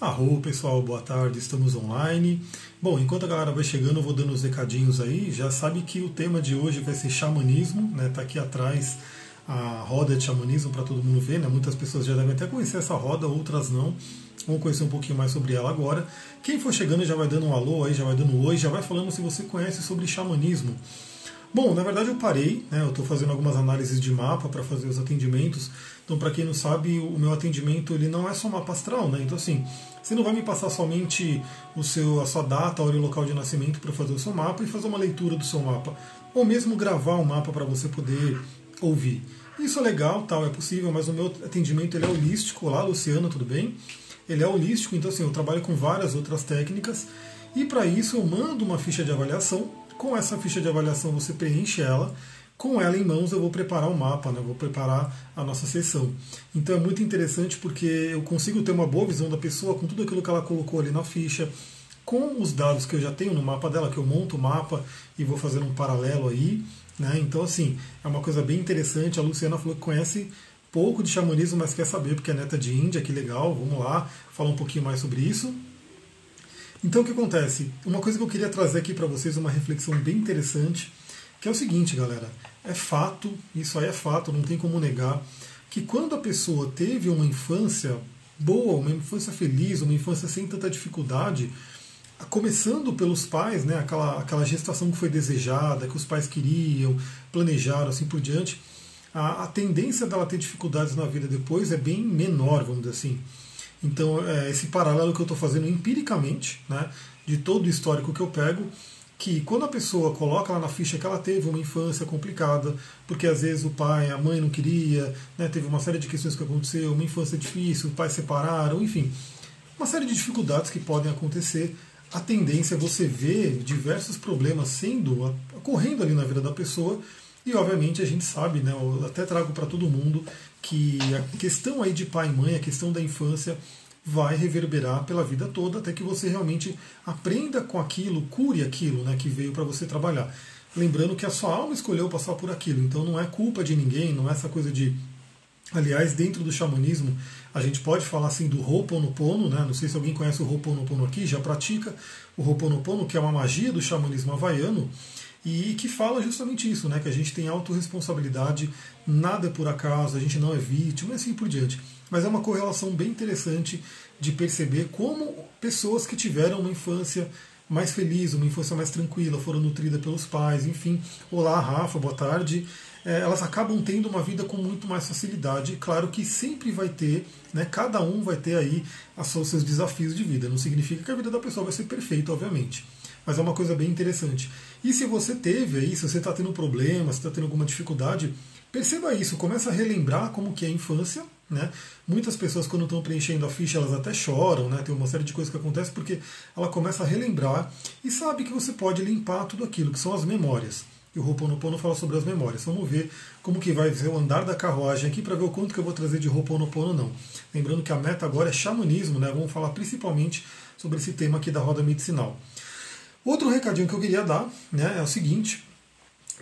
Arro, pessoal, boa tarde, estamos online. Bom, enquanto a galera vai chegando, eu vou dando os recadinhos aí. Já sabe que o tema de hoje vai ser xamanismo, né? Tá aqui atrás a roda de xamanismo para todo mundo ver, né? Muitas pessoas já devem até conhecer essa roda, outras não. Vamos conhecer um pouquinho mais sobre ela agora. Quem for chegando já vai dando um alô aí, já vai dando um oi, já vai falando se você conhece sobre xamanismo. Bom, na verdade eu parei, né? Eu estou fazendo algumas análises de mapa para fazer os atendimentos. Então, para quem não sabe, o meu atendimento ele não é só mapa astral, né? Então, assim, você não vai me passar somente o seu, a sua data, hora e local de nascimento para fazer o seu mapa e fazer uma leitura do seu mapa, ou mesmo gravar um mapa para você poder ouvir. Isso é legal, tal, é possível, mas o meu atendimento ele é holístico. Olá, Luciana, tudo bem? Ele é holístico, então assim, eu trabalho com várias outras técnicas e para isso eu mando uma ficha de avaliação com essa ficha de avaliação você preenche ela. Com ela em mãos eu vou preparar o mapa, né? vou preparar a nossa sessão. Então é muito interessante porque eu consigo ter uma boa visão da pessoa com tudo aquilo que ela colocou ali na ficha, com os dados que eu já tenho no mapa dela, que eu monto o mapa e vou fazendo um paralelo aí. Né? Então, assim, é uma coisa bem interessante. A Luciana falou que conhece pouco de xamanismo, mas quer saber porque é neta de Índia, que legal. Vamos lá falar um pouquinho mais sobre isso. Então o que acontece? Uma coisa que eu queria trazer aqui para vocês, uma reflexão bem interessante, que é o seguinte, galera. É fato, isso aí é fato, não tem como negar, que quando a pessoa teve uma infância boa, uma infância feliz, uma infância sem tanta dificuldade, começando pelos pais, né, aquela, aquela gestação que foi desejada, que os pais queriam, planejaram, assim por diante, a, a tendência dela ter dificuldades na vida depois é bem menor, vamos dizer assim. Então, é esse paralelo que eu estou fazendo empiricamente, né, de todo o histórico que eu pego, que quando a pessoa coloca lá na ficha que ela teve uma infância complicada, porque às vezes o pai, a mãe não queria, né, teve uma série de questões que aconteceu, uma infância difícil, os pais separaram, enfim, uma série de dificuldades que podem acontecer. A tendência é você ver diversos problemas sendo ocorrendo ali na vida da pessoa e obviamente a gente sabe, né, eu até trago para todo mundo que a questão aí de pai e mãe, a questão da infância vai reverberar pela vida toda até que você realmente aprenda com aquilo, cure aquilo, né, que veio para você trabalhar. Lembrando que a sua alma escolheu passar por aquilo, então não é culpa de ninguém, não é essa coisa de Aliás, dentro do xamanismo, a gente pode falar assim do Ho'oponopono, né? Não sei se alguém conhece o Ho'oponopono aqui, já pratica o Ho'oponopono, que é uma magia do xamanismo havaiano e que fala justamente isso, né? que a gente tem autorresponsabilidade, nada é por acaso, a gente não é vítima e assim por diante. Mas é uma correlação bem interessante de perceber como pessoas que tiveram uma infância mais feliz, uma infância mais tranquila, foram nutridas pelos pais, enfim. Olá, Rafa, boa tarde. É, elas acabam tendo uma vida com muito mais facilidade. Claro que sempre vai ter, né, cada um vai ter aí os seus desafios de vida. Não significa que a vida da pessoa vai ser perfeita, obviamente mas é uma coisa bem interessante. E se você teve aí, se você está tendo problema, se está tendo alguma dificuldade, perceba isso, começa a relembrar como que é a infância. Né? Muitas pessoas quando estão preenchendo a ficha elas até choram, né? tem uma série de coisas que acontece porque ela começa a relembrar e sabe que você pode limpar tudo aquilo, que são as memórias. E o Ho'oponopono fala sobre as memórias. Vamos ver como que vai ser o andar da carruagem aqui para ver o quanto que eu vou trazer de Ho'oponopono não. Lembrando que a meta agora é xamanismo, né? Vamos falar principalmente sobre esse tema aqui da roda medicinal. Outro recadinho que eu queria dar né, é o seguinte.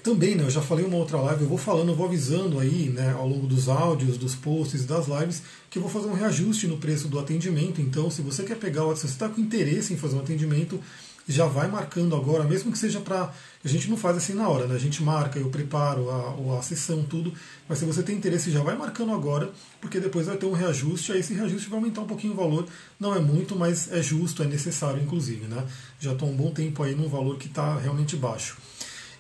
Também, né, eu já falei uma outra live, eu vou falando, eu vou avisando aí, né, ao longo dos áudios, dos posts das lives, que eu vou fazer um reajuste no preço do atendimento. Então, se você quer pegar, se você está com interesse em fazer um atendimento, já vai marcando agora, mesmo que seja para. A gente não faz assim na hora, né? A gente marca, eu preparo a, a sessão, tudo. Mas se você tem interesse, já vai marcando agora, porque depois vai ter um reajuste, aí esse reajuste vai aumentar um pouquinho o valor. Não é muito, mas é justo, é necessário, inclusive, né? Já estou um bom tempo aí num valor que está realmente baixo.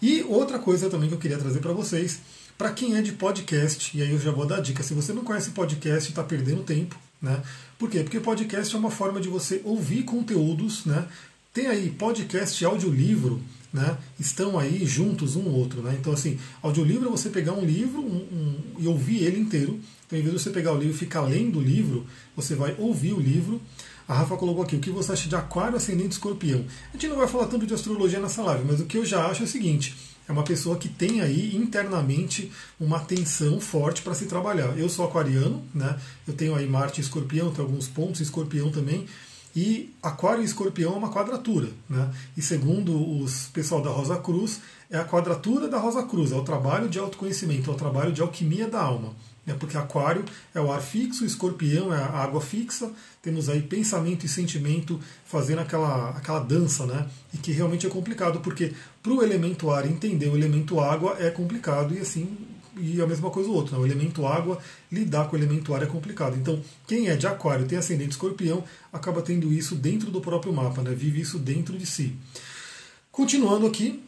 E outra coisa também que eu queria trazer para vocês, para quem é de podcast, e aí eu já vou dar dica, se você não conhece podcast, está perdendo tempo, né? Por quê? Porque podcast é uma forma de você ouvir conteúdos, né? Tem aí podcast e audiolivro, né? Estão aí juntos um outro, né? Então, assim, audiolivro é você pegar um livro um, um, e ouvir ele inteiro. Então, em vez de você pegar o livro e ficar lendo o livro, você vai ouvir o livro. A Rafa colocou aqui, o que você acha de aquário ascendente escorpião? A gente não vai falar tanto de astrologia nessa live, mas o que eu já acho é o seguinte, é uma pessoa que tem aí internamente uma atenção forte para se trabalhar. Eu sou aquariano, né? Eu tenho aí Marte e escorpião, tem alguns pontos escorpião também, e Aquário e Escorpião é uma quadratura. Né? E segundo os pessoal da Rosa Cruz, é a quadratura da Rosa Cruz, é o trabalho de autoconhecimento, é o trabalho de alquimia da alma. né, porque Aquário é o ar fixo, Escorpião é a água fixa, temos aí pensamento e sentimento fazendo aquela, aquela dança, né? E que realmente é complicado, porque para o elemento ar entender o elemento água é complicado e assim e a mesma coisa o outro. Né? O elemento água, lidar com o elemento ar é complicado. Então, quem é de aquário, tem ascendente escorpião, acaba tendo isso dentro do próprio mapa, né? vive isso dentro de si. Continuando aqui,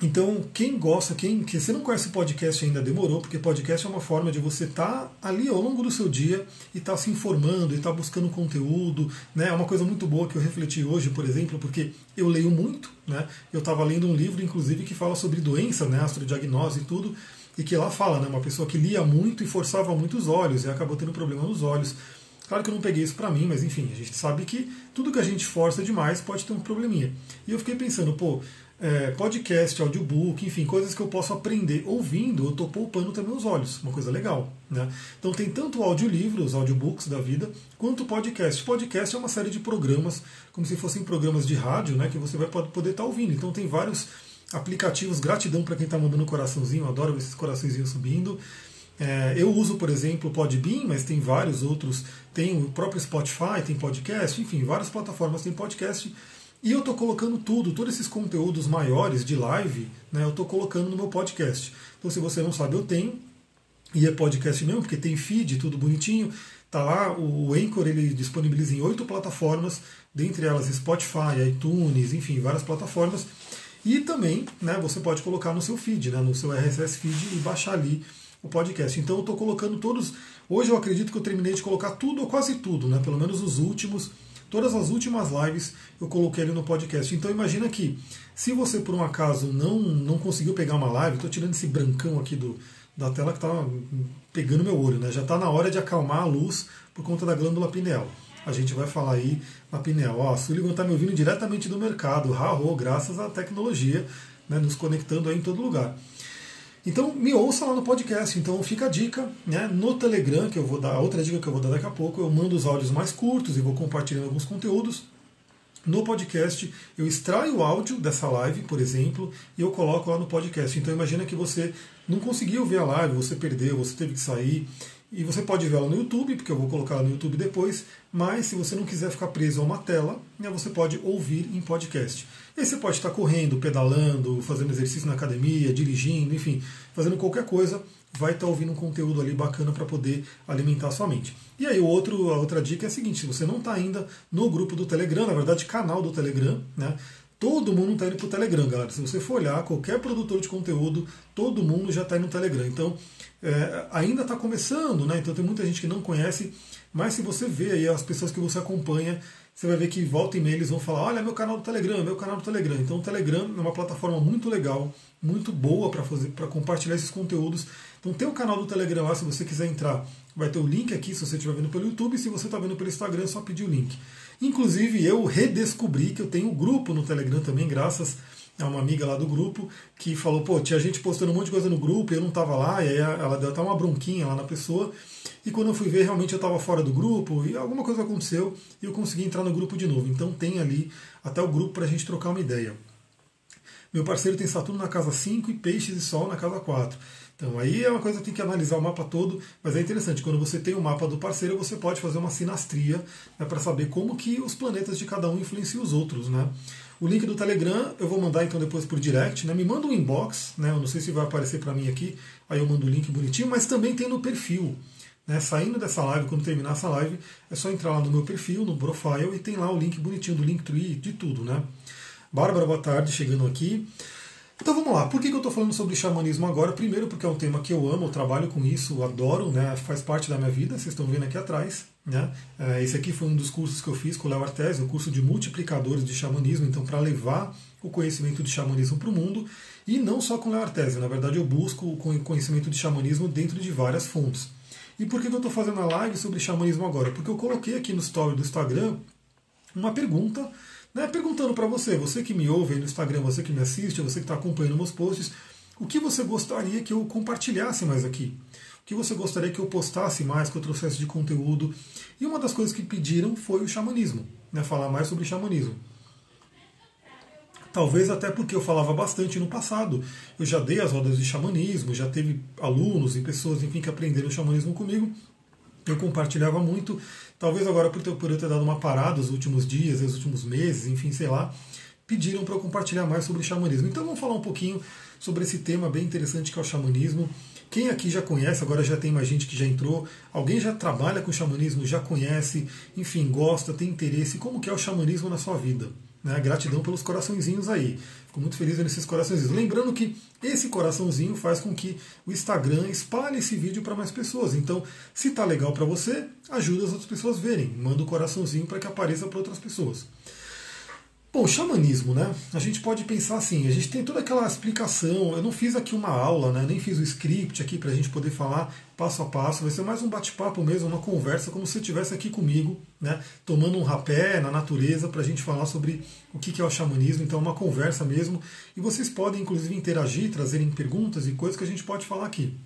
então, quem gosta, quem que você não conhece o podcast ainda demorou, porque podcast é uma forma de você estar tá ali ao longo do seu dia e estar tá se informando e estar tá buscando conteúdo, né? É uma coisa muito boa que eu refleti hoje, por exemplo, porque eu leio muito, né? Eu estava lendo um livro, inclusive, que fala sobre doença, né? Astrodiagnose e tudo, e que lá fala, né? Uma pessoa que lia muito e forçava muito os olhos e acabou tendo problema nos olhos. Claro que eu não peguei isso para mim, mas enfim, a gente sabe que tudo que a gente força demais pode ter um probleminha. E eu fiquei pensando, pô, é, podcast, audiobook, enfim, coisas que eu posso aprender ouvindo, eu estou poupando também os olhos, uma coisa legal. Né? Então tem tanto audiolivros, audiobooks da vida, quanto podcast. Podcast é uma série de programas, como se fossem programas de rádio, né, que você vai poder estar tá ouvindo. Então tem vários aplicativos, gratidão para quem está mandando coraçãozinho, adoro esses coraçõezinhos subindo. É, eu uso, por exemplo, o Podbean, mas tem vários outros. Tem o próprio Spotify, tem podcast, enfim, várias plataformas têm podcast. E eu estou colocando tudo, todos esses conteúdos maiores de live, né, eu estou colocando no meu podcast. Então, se você não sabe, eu tenho. E é podcast mesmo, porque tem feed, tudo bonitinho. Tá lá, o Anchor ele disponibiliza em oito plataformas, dentre elas Spotify, iTunes, enfim, várias plataformas. E também né, você pode colocar no seu feed, né, no seu RSS feed e baixar ali o podcast. Então eu estou colocando todos. Hoje eu acredito que eu terminei de colocar tudo, ou quase tudo, né, pelo menos os últimos Todas as últimas lives eu coloquei ali no podcast. Então imagina que se você por um acaso não, não conseguiu pegar uma live, estou tirando esse brancão aqui do, da tela que está pegando meu olho, né? Já está na hora de acalmar a luz por conta da glândula pineal. A gente vai falar aí na pineal. Ó, a Sullivan está me ouvindo diretamente do mercado, Raho, graças à tecnologia, né, nos conectando aí em todo lugar. Então me ouça lá no podcast. Então fica a dica, né? No Telegram, que eu vou dar, outra dica que eu vou dar daqui a pouco, eu mando os áudios mais curtos e vou compartilhando alguns conteúdos. No podcast, eu extraio o áudio dessa live, por exemplo, e eu coloco lá no podcast. Então imagina que você não conseguiu ver a live, você perdeu, você teve que sair. E você pode ver ela no YouTube, porque eu vou colocar ela no YouTube depois, mas se você não quiser ficar preso a uma tela, né, você pode ouvir em podcast. E aí você pode estar correndo, pedalando, fazendo exercício na academia, dirigindo, enfim, fazendo qualquer coisa, vai estar ouvindo um conteúdo ali bacana para poder alimentar a sua mente. E aí outro, a outra dica é a seguinte, se você não está ainda no grupo do Telegram, na verdade canal do Telegram, né? Todo mundo está indo para o Telegram, galera. Se você for olhar, qualquer produtor de conteúdo, todo mundo já está indo no Telegram. Então, é, ainda está começando, né? Então tem muita gente que não conhece, mas se você vê aí as pessoas que você acompanha, você vai ver que volta e meia eles vão falar, olha meu canal do Telegram, meu canal do Telegram. Então o Telegram é uma plataforma muito legal, muito boa para fazer, para compartilhar esses conteúdos. Então tem o canal do Telegram lá, se você quiser entrar, vai ter o link aqui se você estiver vendo pelo YouTube, se você está vendo pelo Instagram, é só pedir o link. Inclusive eu redescobri que eu tenho um grupo no Telegram também, graças é uma amiga lá do grupo que falou, pô, tinha gente postando um monte de coisa no grupo eu não estava lá, e aí ela deu até uma bronquinha lá na pessoa. E quando eu fui ver, realmente eu estava fora do grupo e alguma coisa aconteceu e eu consegui entrar no grupo de novo. Então tem ali até o grupo para a gente trocar uma ideia. Meu parceiro tem Saturno na casa 5 e Peixes e Sol na casa 4. Então aí é uma coisa que tem que analisar o mapa todo, mas é interessante, quando você tem o mapa do parceiro, você pode fazer uma sinastria né, para saber como que os planetas de cada um influenciam os outros. Né? O link do Telegram eu vou mandar então depois por direct, né? Me manda um inbox, né? Eu não sei se vai aparecer para mim aqui, aí eu mando o link bonitinho, mas também tem no perfil. Né? Saindo dessa live, quando terminar essa live, é só entrar lá no meu perfil, no profile, e tem lá o link bonitinho do Linktree, de tudo, né? Bárbara, boa tarde, chegando aqui. Então vamos lá, por que, eu estou falando sobre xamanismo agora? Primeiro porque é um tema que eu amo, eu trabalho com isso, adoro, né? faz parte da minha vida, vocês estão vendo aqui atrás. Né? É, esse aqui foi um dos cursos que eu fiz com o Léo Artesi, o curso de multiplicadores de xamanismo, então para levar o conhecimento de xamanismo para o mundo, e não só com o Léo Artesi, na verdade eu busco o conhecimento de xamanismo dentro de várias fontes. E por que eu estou fazendo a live sobre xamanismo agora? Porque eu coloquei aqui no story do Instagram uma pergunta né, perguntando para você, você que me ouve no Instagram, você que me assiste, você que está acompanhando meus posts, o que você gostaria que eu compartilhasse mais aqui? O que você gostaria que eu postasse mais, que eu trouxesse de conteúdo? E uma das coisas que pediram foi o xamanismo, né, falar mais sobre xamanismo. Talvez até porque eu falava bastante no passado. Eu já dei as rodas de xamanismo, já teve alunos e pessoas, enfim, que aprenderam xamanismo comigo. Eu compartilhava muito. Talvez agora, por, ter, eu ter dado uma parada os últimos dias, os últimos meses, enfim, sei lá, pediram para eu compartilhar mais sobre xamanismo. Então vamos falar um pouquinho sobre esse tema bem interessante que é o xamanismo. Quem aqui já conhece, agora já tem mais gente que já entrou, alguém já trabalha com xamanismo, já conhece, enfim, gosta, tem interesse, como que é o xamanismo na sua vida? Né? Gratidão pelos coraçõezinhos aí. Fico muito feliz nesses coraçõezinhos. Lembrando que esse coraçãozinho faz com que o Instagram espalhe esse vídeo para mais pessoas. Então, se tá legal para você, ajuda as outras pessoas verem. Manda o um coraçãozinho para que apareça para outras pessoas. Bom, xamanismo, né? A gente pode pensar assim, a gente tem toda aquela explicação. Eu não fiz aqui uma aula, né? Nem fiz o script aqui para a gente poder falar passo a passo. Vai ser mais um bate-papo mesmo, uma conversa, como se você estivesse aqui comigo, né? Tomando um rapé na natureza para a gente falar sobre o que é o xamanismo. Então, uma conversa mesmo. E vocês podem, inclusive, interagir, trazerem perguntas e coisas que a gente pode falar aqui.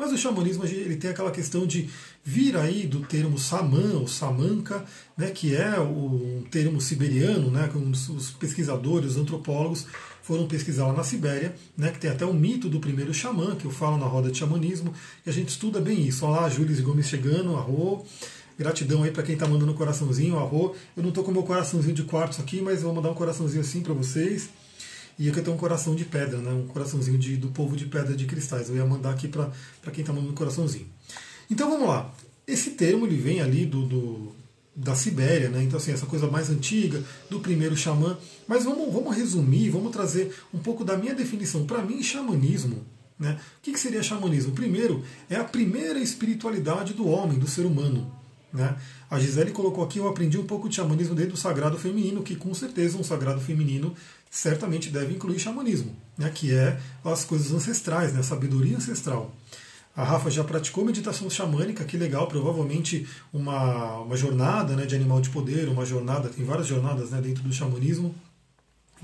Mas o xamanismo ele tem aquela questão de vir aí do termo saman ou samanka, né, que é um termo siberiano, né, que os pesquisadores, os antropólogos foram pesquisar lá na Sibéria, né, que tem até o mito do primeiro xamã, que eu falo na roda de xamanismo, e a gente estuda bem isso. Olha lá, Júlio Gomes chegando, arro. Gratidão aí para quem está mandando um coraçãozinho, arro. Eu não estou com meu coraçãozinho de quartzo aqui, mas vou mandar um coraçãozinho assim para vocês. Aqui eu tenho um coração de pedra, né? um coraçãozinho de, do povo de pedra de cristais. Eu ia mandar aqui para quem está mandando coraçãozinho. Então vamos lá. Esse termo ele vem ali do, do, da Sibéria, né? então assim, essa coisa mais antiga, do primeiro xamã. Mas vamos, vamos resumir, vamos trazer um pouco da minha definição. Para mim, xamanismo né? O que seria xamanismo? Primeiro, é a primeira espiritualidade do homem, do ser humano. Né? A Gisele colocou aqui, eu aprendi um pouco de xamanismo dentro do sagrado feminino, que com certeza um sagrado feminino certamente deve incluir xamanismo, né? que é as coisas ancestrais, né? sabedoria ancestral. A Rafa já praticou meditação xamânica, que legal, provavelmente uma, uma jornada né, de animal de poder, uma jornada, tem várias jornadas né, dentro do xamanismo,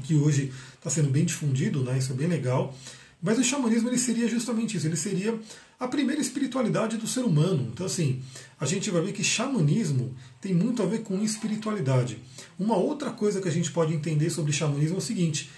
que hoje está sendo bem difundido, né, isso é bem legal. Mas o xamanismo ele seria justamente isso, ele seria a primeira espiritualidade do ser humano. Então, assim, a gente vai ver que xamanismo tem muito a ver com espiritualidade. Uma outra coisa que a gente pode entender sobre xamanismo é o seguinte: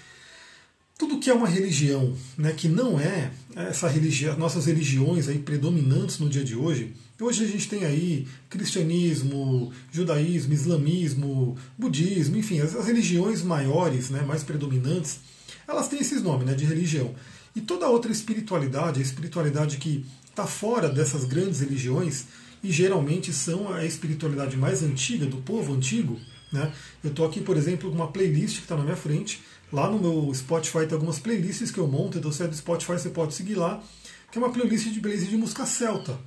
tudo que é uma religião, né, que não é essa religião, nossas religiões aí predominantes no dia de hoje. Hoje a gente tem aí cristianismo, judaísmo, islamismo, budismo, enfim, as, as religiões maiores, né, mais predominantes, elas têm esses nomes né, de religião. E toda outra espiritualidade, a espiritualidade que está fora dessas grandes religiões, e geralmente são a espiritualidade mais antiga do povo antigo. Né? Eu estou aqui, por exemplo, com uma playlist que está na minha frente. Lá no meu Spotify tem algumas playlists que eu monto, então se é do Spotify você pode seguir lá, que é uma playlist de playlist de música celta.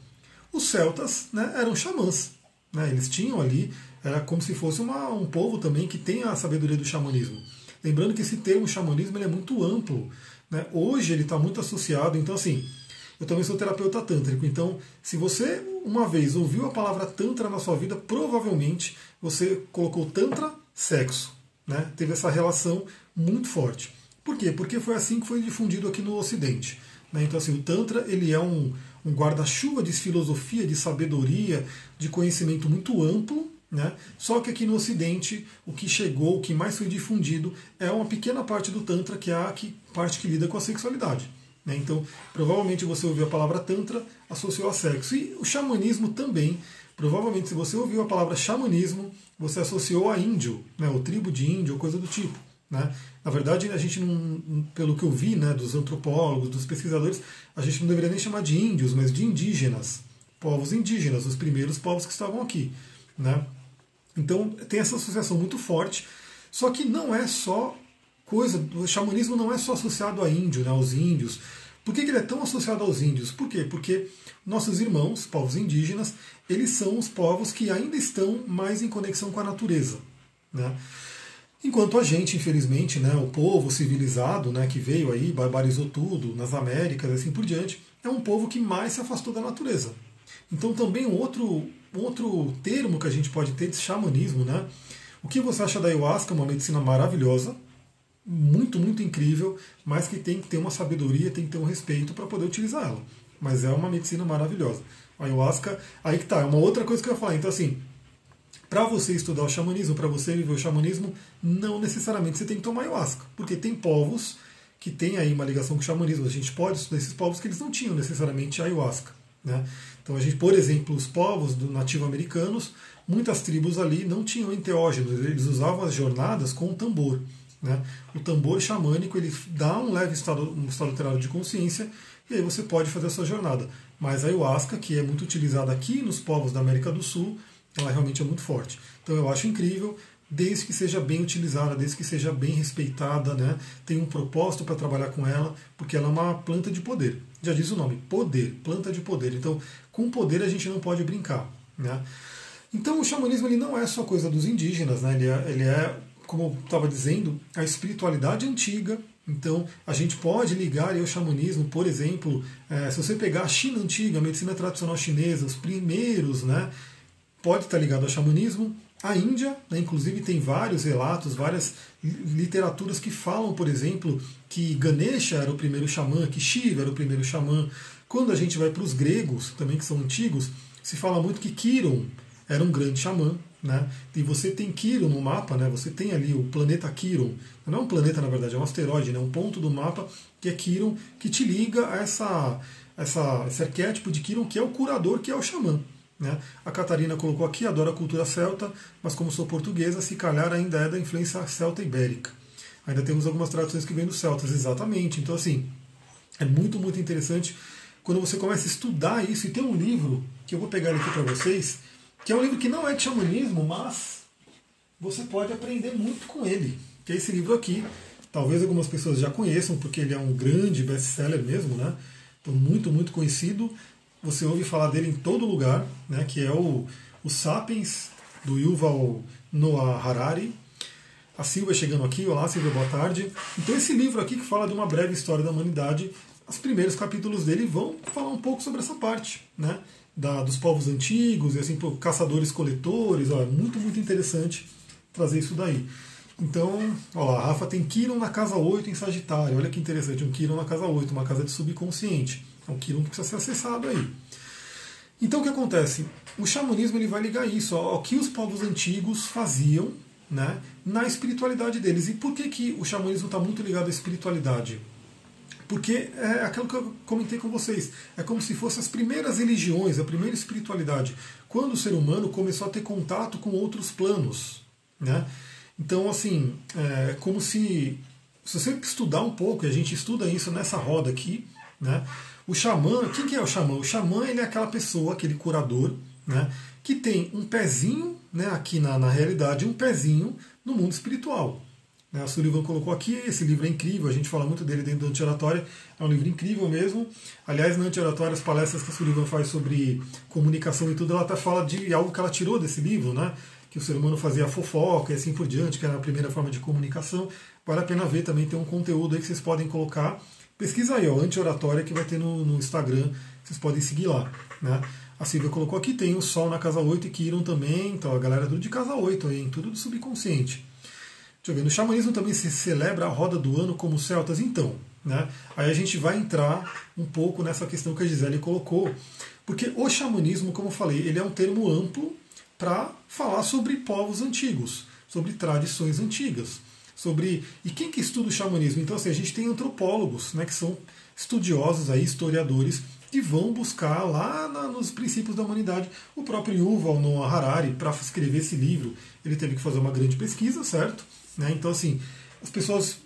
Os celtas né, eram xamãs. Né? Eles tinham ali, era como se fosse uma, um povo também que tem a sabedoria do xamanismo. Lembrando que esse termo xamanismo é muito amplo. Né? Hoje ele está muito associado, então assim, eu também sou terapeuta tântrico, então se você uma vez ouviu a palavra tantra na sua vida, provavelmente você colocou tantra, sexo, né? Teve essa relação muito forte. Por quê? Porque foi assim que foi difundido aqui no Ocidente. Né? Então assim, o tantra ele é um, um guarda-chuva de filosofia, de sabedoria, de conhecimento muito amplo, né? Só que aqui no Ocidente, o que chegou, o que mais foi difundido, é uma pequena parte do Tantra, que é a que, parte que lida com a sexualidade. Né? Então, provavelmente você ouviu a palavra Tantra, associou a sexo. E o xamanismo também, provavelmente, se você ouviu a palavra xamanismo, você associou a índio, né? o tribo de índio, ou coisa do tipo. Né? Na verdade, a gente não, pelo que eu vi né, dos antropólogos, dos pesquisadores, a gente não deveria nem chamar de índios, mas de indígenas, povos indígenas, os primeiros povos que estavam aqui. Né? Então tem essa associação muito forte, só que não é só coisa, o xamanismo não é só associado a índio, né, aos índios. Por que, que ele é tão associado aos índios? Por quê? Porque nossos irmãos, povos indígenas, eles são os povos que ainda estão mais em conexão com a natureza. Né? Enquanto a gente, infelizmente, né, o povo civilizado né, que veio aí, barbarizou tudo nas Américas e assim por diante, é um povo que mais se afastou da natureza. Então também um outro outro termo que a gente pode ter de xamanismo, né? O que você acha da ayahuasca? Uma medicina maravilhosa, muito, muito incrível, mas que tem que ter uma sabedoria, tem que ter um respeito para poder utilizar ela. Mas é uma medicina maravilhosa. A ayahuasca, aí que tá, é uma outra coisa que eu ia falar. Então, assim, para você estudar o xamanismo, para você viver o xamanismo, não necessariamente você tem que tomar ayahuasca, porque tem povos que têm aí uma ligação com o xamanismo. A gente pode estudar esses povos que eles não tinham necessariamente ayahuasca. Né? Então a gente, por exemplo, os povos do nativo americanos, muitas tribos ali não tinham enteógenos, eles usavam as jornadas com o tambor. Né? O tambor xamânico ele dá um leve estado, um estado alterado de consciência e aí você pode fazer a sua jornada. Mas a ayahuasca, que é muito utilizada aqui nos povos da América do Sul, ela realmente é muito forte. Então eu acho incrível, desde que seja bem utilizada, desde que seja bem respeitada, né? tem um propósito para trabalhar com ela, porque ela é uma planta de poder. Já diz o nome, poder, planta de poder. Então, com poder a gente não pode brincar. Né? Então, o xamanismo ele não é só coisa dos indígenas, né? ele, é, ele é, como eu estava dizendo, a espiritualidade antiga. Então, a gente pode ligar ao xamanismo, por exemplo, é, se você pegar a China antiga, a medicina tradicional chinesa, os primeiros, né? pode estar ligado ao xamanismo. A Índia, né, inclusive, tem vários relatos, várias literaturas que falam, por exemplo, que Ganesha era o primeiro xamã, que Shiva era o primeiro xamã. Quando a gente vai para os gregos, também que são antigos, se fala muito que Quiron era um grande xamã. Né? E você tem Quiron no mapa, né? você tem ali o planeta Quiron. Não é um planeta, na verdade, é um asteroide, né? um ponto do mapa que é Quiron, que te liga a essa, essa, esse arquétipo de Quiron, que é o curador, que é o xamã. Né? A Catarina colocou aqui, adora a cultura celta, mas como sou portuguesa, se calhar ainda é da influência celta ibérica. Ainda temos algumas traduções que vêm dos celtas, exatamente. Então, assim, é muito, muito interessante quando você começa a estudar isso. E tem um livro, que eu vou pegar aqui para vocês, que é um livro que não é de xamanismo, mas você pode aprender muito com ele. Que é esse livro aqui. Talvez algumas pessoas já conheçam, porque ele é um grande best-seller mesmo, né? Então, muito, muito conhecido você ouve falar dele em todo lugar, né, que é o, o Sapiens, do Yuval Noah Harari. A Silvia chegando aqui, olá Silvia, boa tarde. Então esse livro aqui que fala de uma breve história da humanidade, os primeiros capítulos dele vão falar um pouco sobre essa parte, né, da, dos povos antigos, e assim, caçadores-coletores, é muito, muito interessante trazer isso daí. Então, ó, a Rafa tem Kiron na casa 8 em Sagitário, olha que interessante, um Kiron na casa 8, uma casa de subconsciente. Quilombo que precisa ser acessado aí. Então o que acontece? O xamanismo ele vai ligar isso ao que os povos antigos faziam né, na espiritualidade deles. E por que, que o xamanismo está muito ligado à espiritualidade? Porque é aquilo que eu comentei com vocês. É como se fossem as primeiras religiões, a primeira espiritualidade. Quando o ser humano começou a ter contato com outros planos. Né? Então, assim, é como se. Se você estudar um pouco, e a gente estuda isso nessa roda aqui, né? O xamã, quem que é o xamã? O xamã ele é aquela pessoa, aquele curador, né, que tem um pezinho né, aqui na, na realidade, um pezinho no mundo espiritual. Né, a Sullivan colocou aqui, esse livro é incrível, a gente fala muito dele dentro do Anti-Oratória, é um livro incrível mesmo. Aliás, no Anti-Oratória, as palestras que a Sullivan faz sobre comunicação e tudo, ela até fala de algo que ela tirou desse livro, né? que o ser humano fazia fofoca e assim por diante, que era a primeira forma de comunicação. Vale a pena ver também, tem um conteúdo aí que vocês podem colocar Pesquisa aí, ó, anti-oratória que vai ter no, no, Instagram, vocês podem seguir lá. Né? A Silvia colocou aqui, tem o Sol na casa 8 e Kiron também, então a galera tudo de casa 8 aí, tudo do subconsciente. Deixa eu ver, no xamanismo também se celebra a roda do ano como celtas, então. Né? Aí a gente vai entrar um pouco nessa questão que a Gisele colocou, porque o xamanismo, como eu falei, ele é um termo amplo para falar sobre povos antigos, sobre tradições antigas sobre e quem que estuda o xamanismo. Então assim, a gente tem antropólogos, né, que são estudiosos aí, historiadores que vão buscar lá na, nos princípios da humanidade. O próprio Yuval Noah Harari, para escrever esse livro, ele teve que fazer uma grande pesquisa, certo? Né? Então assim, as pessoas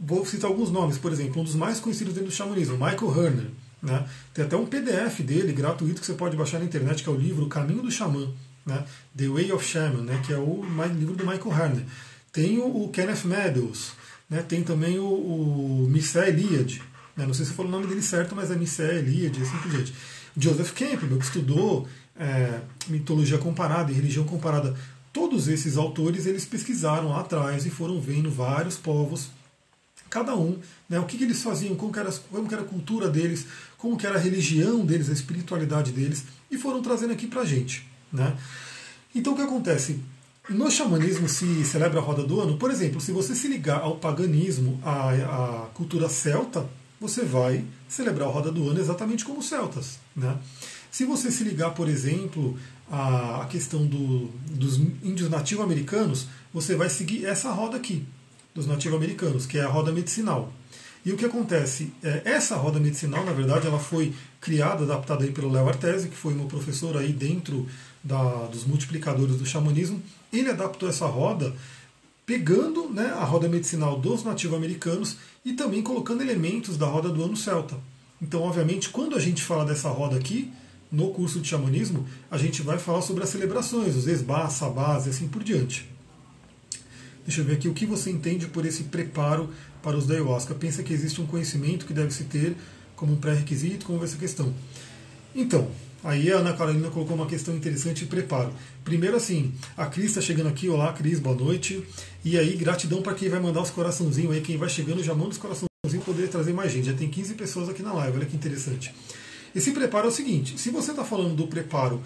vou citar alguns nomes, por exemplo, um dos mais conhecidos dentro do xamanismo, Michael Herner. Né? Tem até um PDF dele gratuito que você pode baixar na internet, que é o livro Caminho do Xamã, né? The Way of Shaman, né? que é o livro do Michael Herner. Tem o, Kenneth Meadows, né? tem também o, o Missé Eliade. Né? Não sei se eu falo o nome dele certo, mas é Missé Eliade, assim por diante. Joseph Campbell, que estudou é, mitologia comparada e religião comparada. Todos esses autores eles pesquisaram lá atrás e foram vendo vários povos, cada um, né, o que, que eles faziam, como era, como era a cultura deles, como era a religião deles, a espiritualidade deles, e foram trazendo aqui para a gente. Né? Então o que acontece? No xamanismo se celebra a roda do ano, por exemplo, se você se ligar ao paganismo, à, à cultura celta, você vai celebrar a roda do ano exatamente como os celtas. Né? Se você se ligar, por exemplo, a questão do, dos índios nativo-americanos, você vai seguir essa roda aqui, dos nativo-americanos, que é a roda medicinal. E o que acontece? É, essa roda medicinal, na verdade, ela foi criada, adaptada aí pelo Léo Artesi, que foi meu professor aí dentro da, dos multiplicadores do xamanismo. Ele adaptou essa roda pegando né, a roda medicinal dos nativo-americanos e também colocando elementos da roda do ano celta. Então, obviamente, quando a gente fala dessa roda aqui, no curso de xamanismo, a gente vai falar sobre as celebrações, os esbás, sabás e assim por diante. Deixa eu ver aqui o que você entende por esse preparo para os da ayahuasca. Pensa que existe um conhecimento que deve se ter como um pré-requisito? Como essa questão? Então, aí a Ana Carolina colocou uma questão interessante de preparo. Primeiro, assim, a Cris está chegando aqui. Olá, Cris, boa noite. E aí, gratidão para quem vai mandar os coraçãozinhos aí. Quem vai chegando já manda os coraçãozinhos poder trazer mais gente. Já tem 15 pessoas aqui na live, olha que interessante. Esse preparo é o seguinte: se você está falando do preparo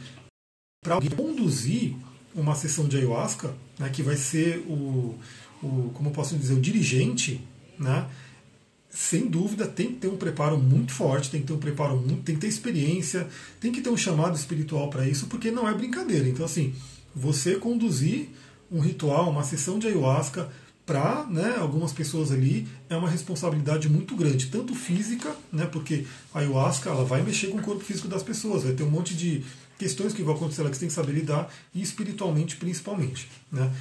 para conduzir uma sessão de ayahuasca, né, que vai ser o, o, como posso dizer, o dirigente, né, sem dúvida tem que ter um preparo muito forte, tem que ter um preparo muito, tem que ter experiência, tem que ter um chamado espiritual para isso, porque não é brincadeira. Então, assim, você conduzir um ritual, uma sessão de ayahuasca para né, algumas pessoas ali é uma responsabilidade muito grande, tanto física, né, porque a ayahuasca ela vai mexer com o corpo físico das pessoas, vai ter um monte de questões que vão acontecer lá que você tem que saber lidar, e espiritualmente principalmente. Né.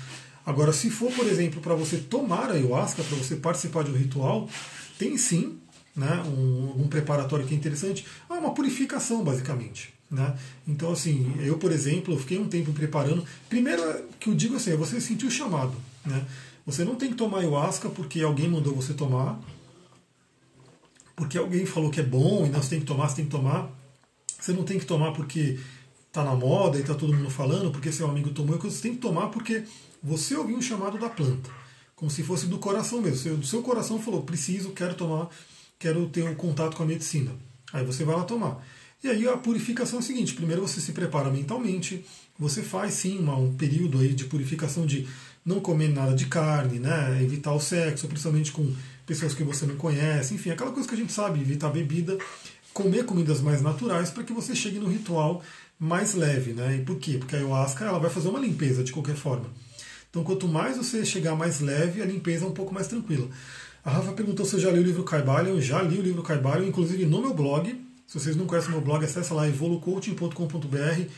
Agora, se for, por exemplo, para você tomar a ayahuasca, para você participar de um ritual, tem sim né, um, um preparatório que é interessante, é uma purificação, basicamente. Né? Então, assim, eu, por exemplo, fiquei um tempo preparando. Primeiro, que eu digo assim, é você sentir o chamado. Né? Você não tem que tomar ayahuasca porque alguém mandou você tomar, porque alguém falou que é bom e não, você tem que tomar, você tem que tomar. Você não tem que tomar porque está na moda e está todo mundo falando, porque seu amigo tomou, você tem que tomar porque você ouviu um chamado da planta, como se fosse do coração mesmo. Do seu coração falou, preciso, quero tomar, quero ter um contato com a medicina. Aí você vai lá tomar. E aí a purificação é o seguinte: primeiro você se prepara mentalmente, você faz sim uma, um período aí de purificação de não comer nada de carne, né? evitar o sexo, principalmente com pessoas que você não conhece, enfim, aquela coisa que a gente sabe, evitar bebida, comer comidas mais naturais para que você chegue no ritual mais leve. Né? E por quê? Porque a ayahuasca ela vai fazer uma limpeza de qualquer forma. Então, quanto mais você chegar mais leve, a limpeza é um pouco mais tranquila. A Rafa perguntou se eu já li o livro Caibalion. Já li o livro Caibalion, inclusive no meu blog. Se vocês não conhecem meu blog, acessa lá evolucoaching.com.br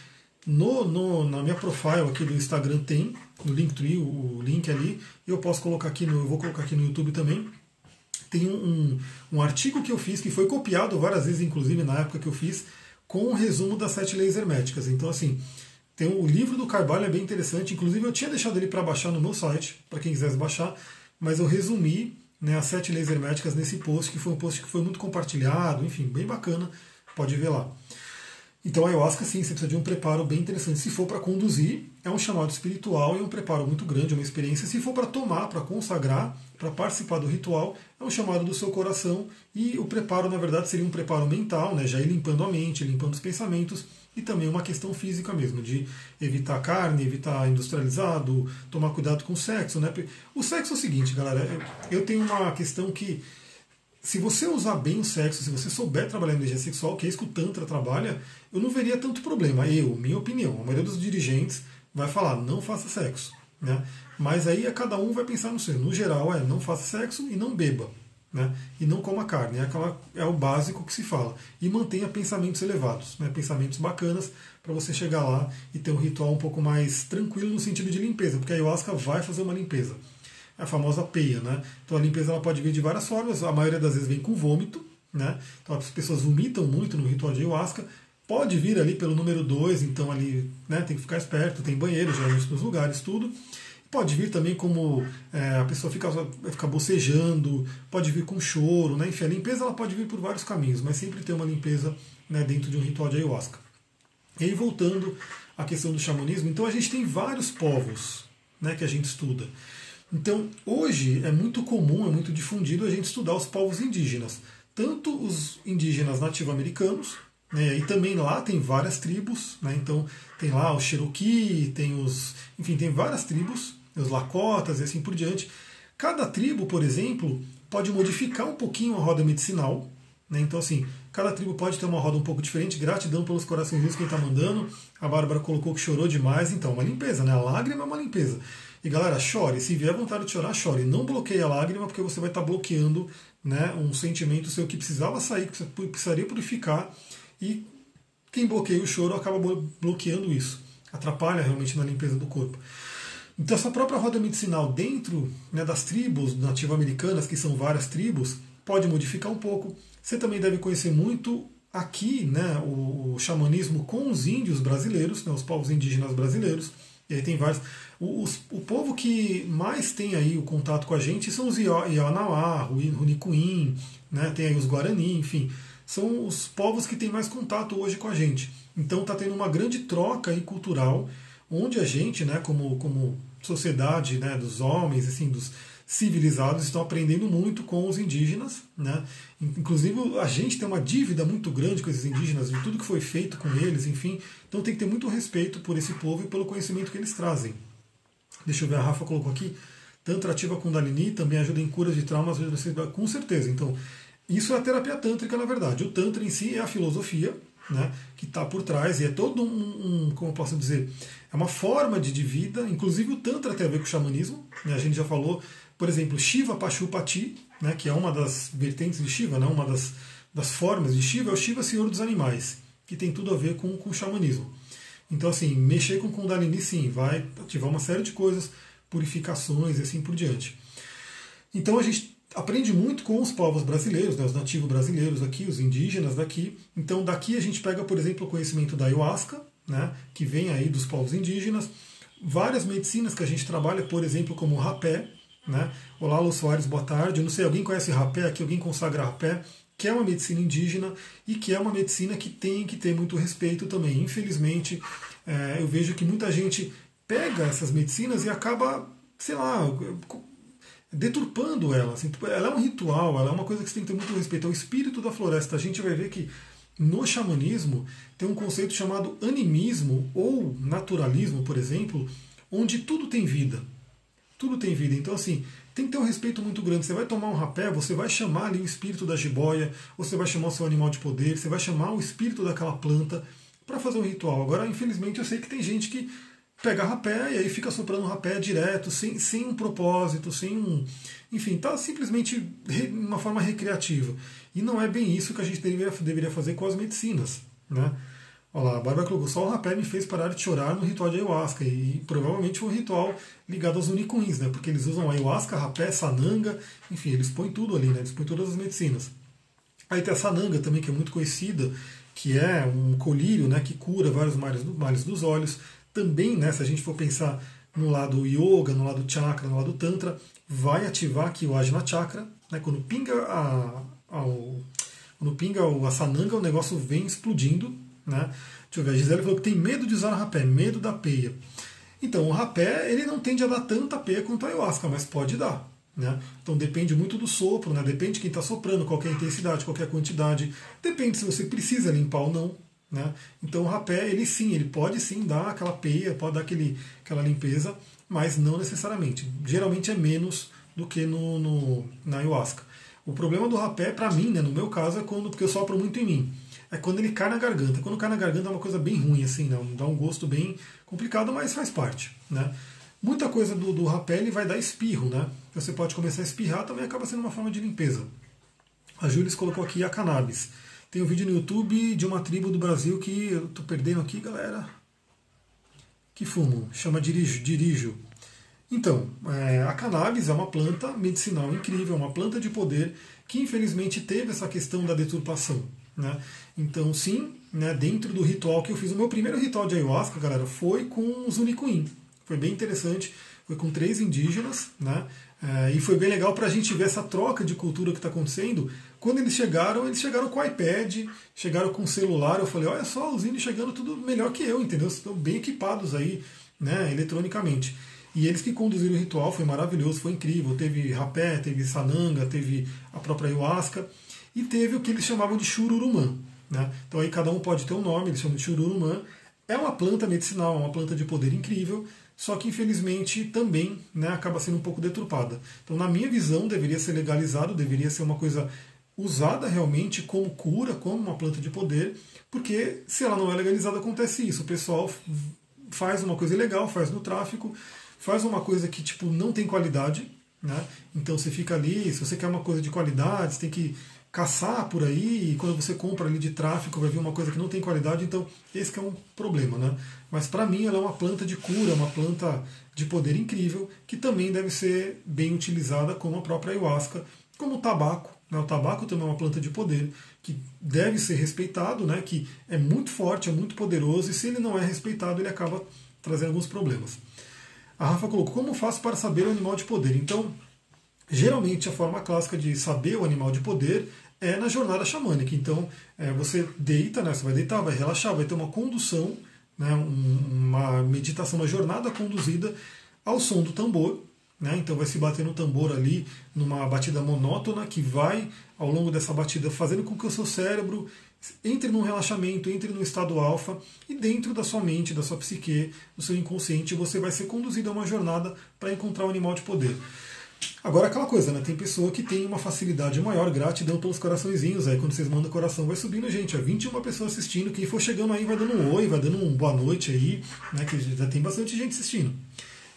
no, no, na minha profile aqui do Instagram tem, no Linktree, o, o link ali. Eu posso colocar aqui no. Eu vou colocar aqui no YouTube também. Tem um, um, um, artigo que eu fiz, que foi copiado várias vezes, inclusive na época que eu fiz, com um resumo das sete leis herméticas. Então, assim, tem o livro do Carvalho é bem interessante. Inclusive, eu tinha deixado ele para baixar no meu site, para quem quisesse baixar, mas eu resumi né, as sete leis herméticas nesse post, que foi um post que foi muito compartilhado, enfim, bem bacana. Pode ver lá. Então a ayahuasca, sim, você precisa de um preparo bem interessante. Se for para conduzir, é um chamado espiritual e um preparo muito grande, uma experiência. Se for para tomar, para consagrar, para participar do ritual, é um chamado do seu coração. E o preparo, na verdade, seria um preparo mental, né? já ir limpando a mente, limpando os pensamentos. E também uma questão física mesmo, de evitar carne, evitar industrializado, tomar cuidado com o sexo. Né? O sexo é o seguinte, galera, eu tenho uma questão que se você usar bem o sexo, se você souber trabalhar energia sexual, que é isso que o Tantra trabalha, eu não veria tanto problema. Eu, minha opinião, a maioria dos dirigentes vai falar, não faça sexo. Né? Mas aí cada um vai pensar no seu. No geral, é não faça sexo e não beba. Né? E não coma carne. É, aquela, é o básico que se fala. E mantenha pensamentos elevados, né? pensamentos bacanas, para você chegar lá e ter um ritual um pouco mais tranquilo no sentido de limpeza, porque a ayahuasca vai fazer uma limpeza a famosa peia, né? Então a limpeza ela pode vir de várias formas, a maioria das vezes vem com vômito, né? Então as pessoas vomitam muito no ritual de ayahuasca, pode vir ali pelo número 2, então ali né, tem que ficar esperto, tem banheiro geralmente nos lugares, tudo. Pode vir também como é, a pessoa fica, fica bocejando, pode vir com choro, né? Enfim, a limpeza ela pode vir por vários caminhos, mas sempre tem uma limpeza né, dentro de um ritual de ayahuasca. E aí voltando à questão do xamanismo, então a gente tem vários povos né, que a gente estuda. Então, hoje é muito comum, é muito difundido a gente estudar os povos indígenas, tanto os indígenas nativo-americanos, né, e também lá tem várias tribos, né, então tem lá o Cherokee, tem os, enfim, tem várias tribos, os Lakotas e assim por diante. Cada tribo, por exemplo, pode modificar um pouquinho a roda medicinal, Né? Então, assim, cada tribo pode ter uma roda um pouco diferente. Gratidão pelos corações quem está mandando. A Bárbara colocou que chorou demais. Então, uma limpeza, né? A lágrima é uma limpeza. E galera, chore. Se vier vontade de chorar, chore. Não bloqueie a lágrima, porque você vai estar tá bloqueando né, um sentimento seu que precisava sair, que precisaria purificar. E quem bloqueia o choro acaba bloqueando isso. Atrapalha realmente na limpeza do corpo. Então, essa própria roda medicinal dentro né, das tribos nativo-americanas, que são várias tribos, pode modificar um pouco. Você também deve conhecer muito aqui né, o, o xamanismo com os índios brasileiros, né, os povos indígenas brasileiros. E aí tem vários. O, o povo que mais tem aí o contato com a gente são os Ianauá, o Runicuim, né, tem aí os Guarani, enfim. São os povos que têm mais contato hoje com a gente. Então está tendo uma grande troca aí cultural, onde a gente, né, como, como sociedade né, dos homens, assim, dos civilizados, estão aprendendo muito com os indígenas. Né? Inclusive, a gente tem uma dívida muito grande com esses indígenas, de tudo que foi feito com eles, enfim. Então tem que ter muito respeito por esse povo e pelo conhecimento que eles trazem. Deixa eu ver, a Rafa colocou aqui. Tantra ativa Kundalini também ajuda em curas de traumas, com certeza. Então, isso é a terapia tântrica, na verdade. O Tantra em si é a filosofia né, que está por trás e é todo um, um, como eu posso dizer, é uma forma de, de vida. Inclusive o Tantra tem a ver com o xamanismo. Né, a gente já falou, por exemplo, Shiva Pashupati, né, que é uma das vertentes de Shiva, né, uma das, das formas de Shiva, é o Shiva Senhor dos Animais, que tem tudo a ver com, com o xamanismo. Então, assim, mexer com Kundalini, sim, vai ativar uma série de coisas, purificações e assim por diante. Então, a gente aprende muito com os povos brasileiros, né, os nativos brasileiros aqui, os indígenas daqui. Então, daqui a gente pega, por exemplo, o conhecimento da ayahuasca, né, que vem aí dos povos indígenas. Várias medicinas que a gente trabalha, por exemplo, como o rapé. Né? Olá, Lu Soares, boa tarde. Eu não sei, alguém conhece rapé aqui? Alguém consagra rapé? que é uma medicina indígena e que é uma medicina que tem que ter muito respeito também. Infelizmente, é, eu vejo que muita gente pega essas medicinas e acaba, sei lá, deturpando ela. Assim, tipo, ela é um ritual, ela é uma coisa que você tem que ter muito respeito. É o espírito da floresta. A gente vai ver que no xamanismo tem um conceito chamado animismo ou naturalismo, por exemplo, onde tudo tem vida. Tudo tem vida. Então, assim, tem que ter um respeito muito grande. Você vai tomar um rapé, você vai chamar ali o espírito da jiboia, você vai chamar o seu animal de poder, você vai chamar o espírito daquela planta para fazer um ritual. Agora, infelizmente, eu sei que tem gente que pega rapé e aí fica soprando rapé direto, sem, sem um propósito, sem um. Enfim, tá simplesmente uma forma recreativa. E não é bem isso que a gente deveria, deveria fazer com as medicinas. Né? Olha lá, a Bárbara colocou, só o rapé me fez parar de chorar no ritual de ayahuasca. E provavelmente foi um ritual ligado aos unicuins, né? Porque eles usam ayahuasca, rapé, sananga, enfim, eles põem tudo ali, né? Eles põem todas as medicinas. Aí tem a sananga também, que é muito conhecida, que é um colírio né, que cura vários males, males dos olhos. Também, né, se a gente for pensar no lado yoga, no lado chakra, no lado tantra, vai ativar aqui o Ajna Chakra. Né, quando pinga a, a, o, quando pinga a sananga, o negócio vem explodindo né? Deixa eu ver, a Gisele falou que tem medo de usar o rapé, medo da peia. Então, o rapé ele não tende a dar tanta peia quanto a ayahuasca, mas pode dar. Né? Então depende muito do sopro, né? depende de quem está soprando, qual é a intensidade, qual é a quantidade, depende se você precisa limpar ou não. Né? Então o rapé, ele sim, ele pode sim dar aquela peia, pode dar aquele, aquela limpeza, mas não necessariamente. Geralmente é menos do que no, no na ayahuasca. O problema do rapé, para mim, né, no meu caso, é quando porque eu sopro muito em mim é quando ele cai na garganta. Quando cai na garganta é uma coisa bem ruim, assim, né? dá um gosto bem complicado, mas faz parte. Né? Muita coisa do, do rapé ele vai dar espirro, né? Você pode começar a espirrar, também acaba sendo uma forma de limpeza. A Júlia colocou aqui a cannabis. Tem um vídeo no YouTube de uma tribo do Brasil que eu tô perdendo aqui, galera. Que fumo, chama dirijo. dirijo. Então, é, a cannabis é uma planta medicinal incrível, uma planta de poder que infelizmente teve essa questão da deturpação. Né? Então, sim, né, dentro do ritual que eu fiz, o meu primeiro ritual de ayahuasca, galera, foi com os Unicuim. Foi bem interessante, foi com três indígenas, né? É, e foi bem legal para a gente ver essa troca de cultura que está acontecendo. Quando eles chegaram, eles chegaram com iPad, chegaram com celular. Eu falei, olha só, os índios chegando tudo melhor que eu, entendeu? Estão bem equipados aí, né, eletronicamente. E eles que conduziram o ritual, foi maravilhoso, foi incrível. Teve rapé, teve sananga, teve a própria ayahuasca e teve o que eles chamavam de chururumã. Né? Então aí cada um pode ter um nome, eles chamam de chururumã. É uma planta medicinal, é uma planta de poder incrível, só que infelizmente também né, acaba sendo um pouco deturpada. Então, na minha visão, deveria ser legalizado, deveria ser uma coisa usada realmente como cura, como uma planta de poder, porque se ela não é legalizada acontece isso. O pessoal faz uma coisa ilegal, faz no tráfico, faz uma coisa que tipo não tem qualidade, né? Então você fica ali, se você quer uma coisa de qualidade, você tem que caçar por aí e quando você compra ali de tráfico vai vir uma coisa que não tem qualidade, então esse é um problema, né? Mas para mim ela é uma planta de cura, uma planta de poder incrível que também deve ser bem utilizada como a própria ayahuasca, como o tabaco. Né? O tabaco também é uma planta de poder que deve ser respeitado, né? Que é muito forte, é muito poderoso e se ele não é respeitado ele acaba trazendo alguns problemas. A Rafa colocou como faço para saber o animal de poder. Então Geralmente, a forma clássica de saber o animal de poder é na jornada xamânica. Então, é, você deita, né, você vai deitar, vai relaxar, vai ter uma condução, né, uma meditação, uma jornada conduzida ao som do tambor. Né, então, vai se bater no tambor ali, numa batida monótona, que vai, ao longo dessa batida, fazendo com que o seu cérebro entre num relaxamento, entre no estado alfa, e dentro da sua mente, da sua psique, do seu inconsciente, você vai ser conduzido a uma jornada para encontrar o animal de poder. Agora aquela coisa, né? Tem pessoa que tem uma facilidade maior, gratidão pelos coraçõezinhos. Aí quando vocês mandam o coração, vai subindo, gente. É 21 pessoas assistindo. Quem for chegando aí vai dando um oi, vai dando um boa noite aí, né? Que já tem bastante gente assistindo.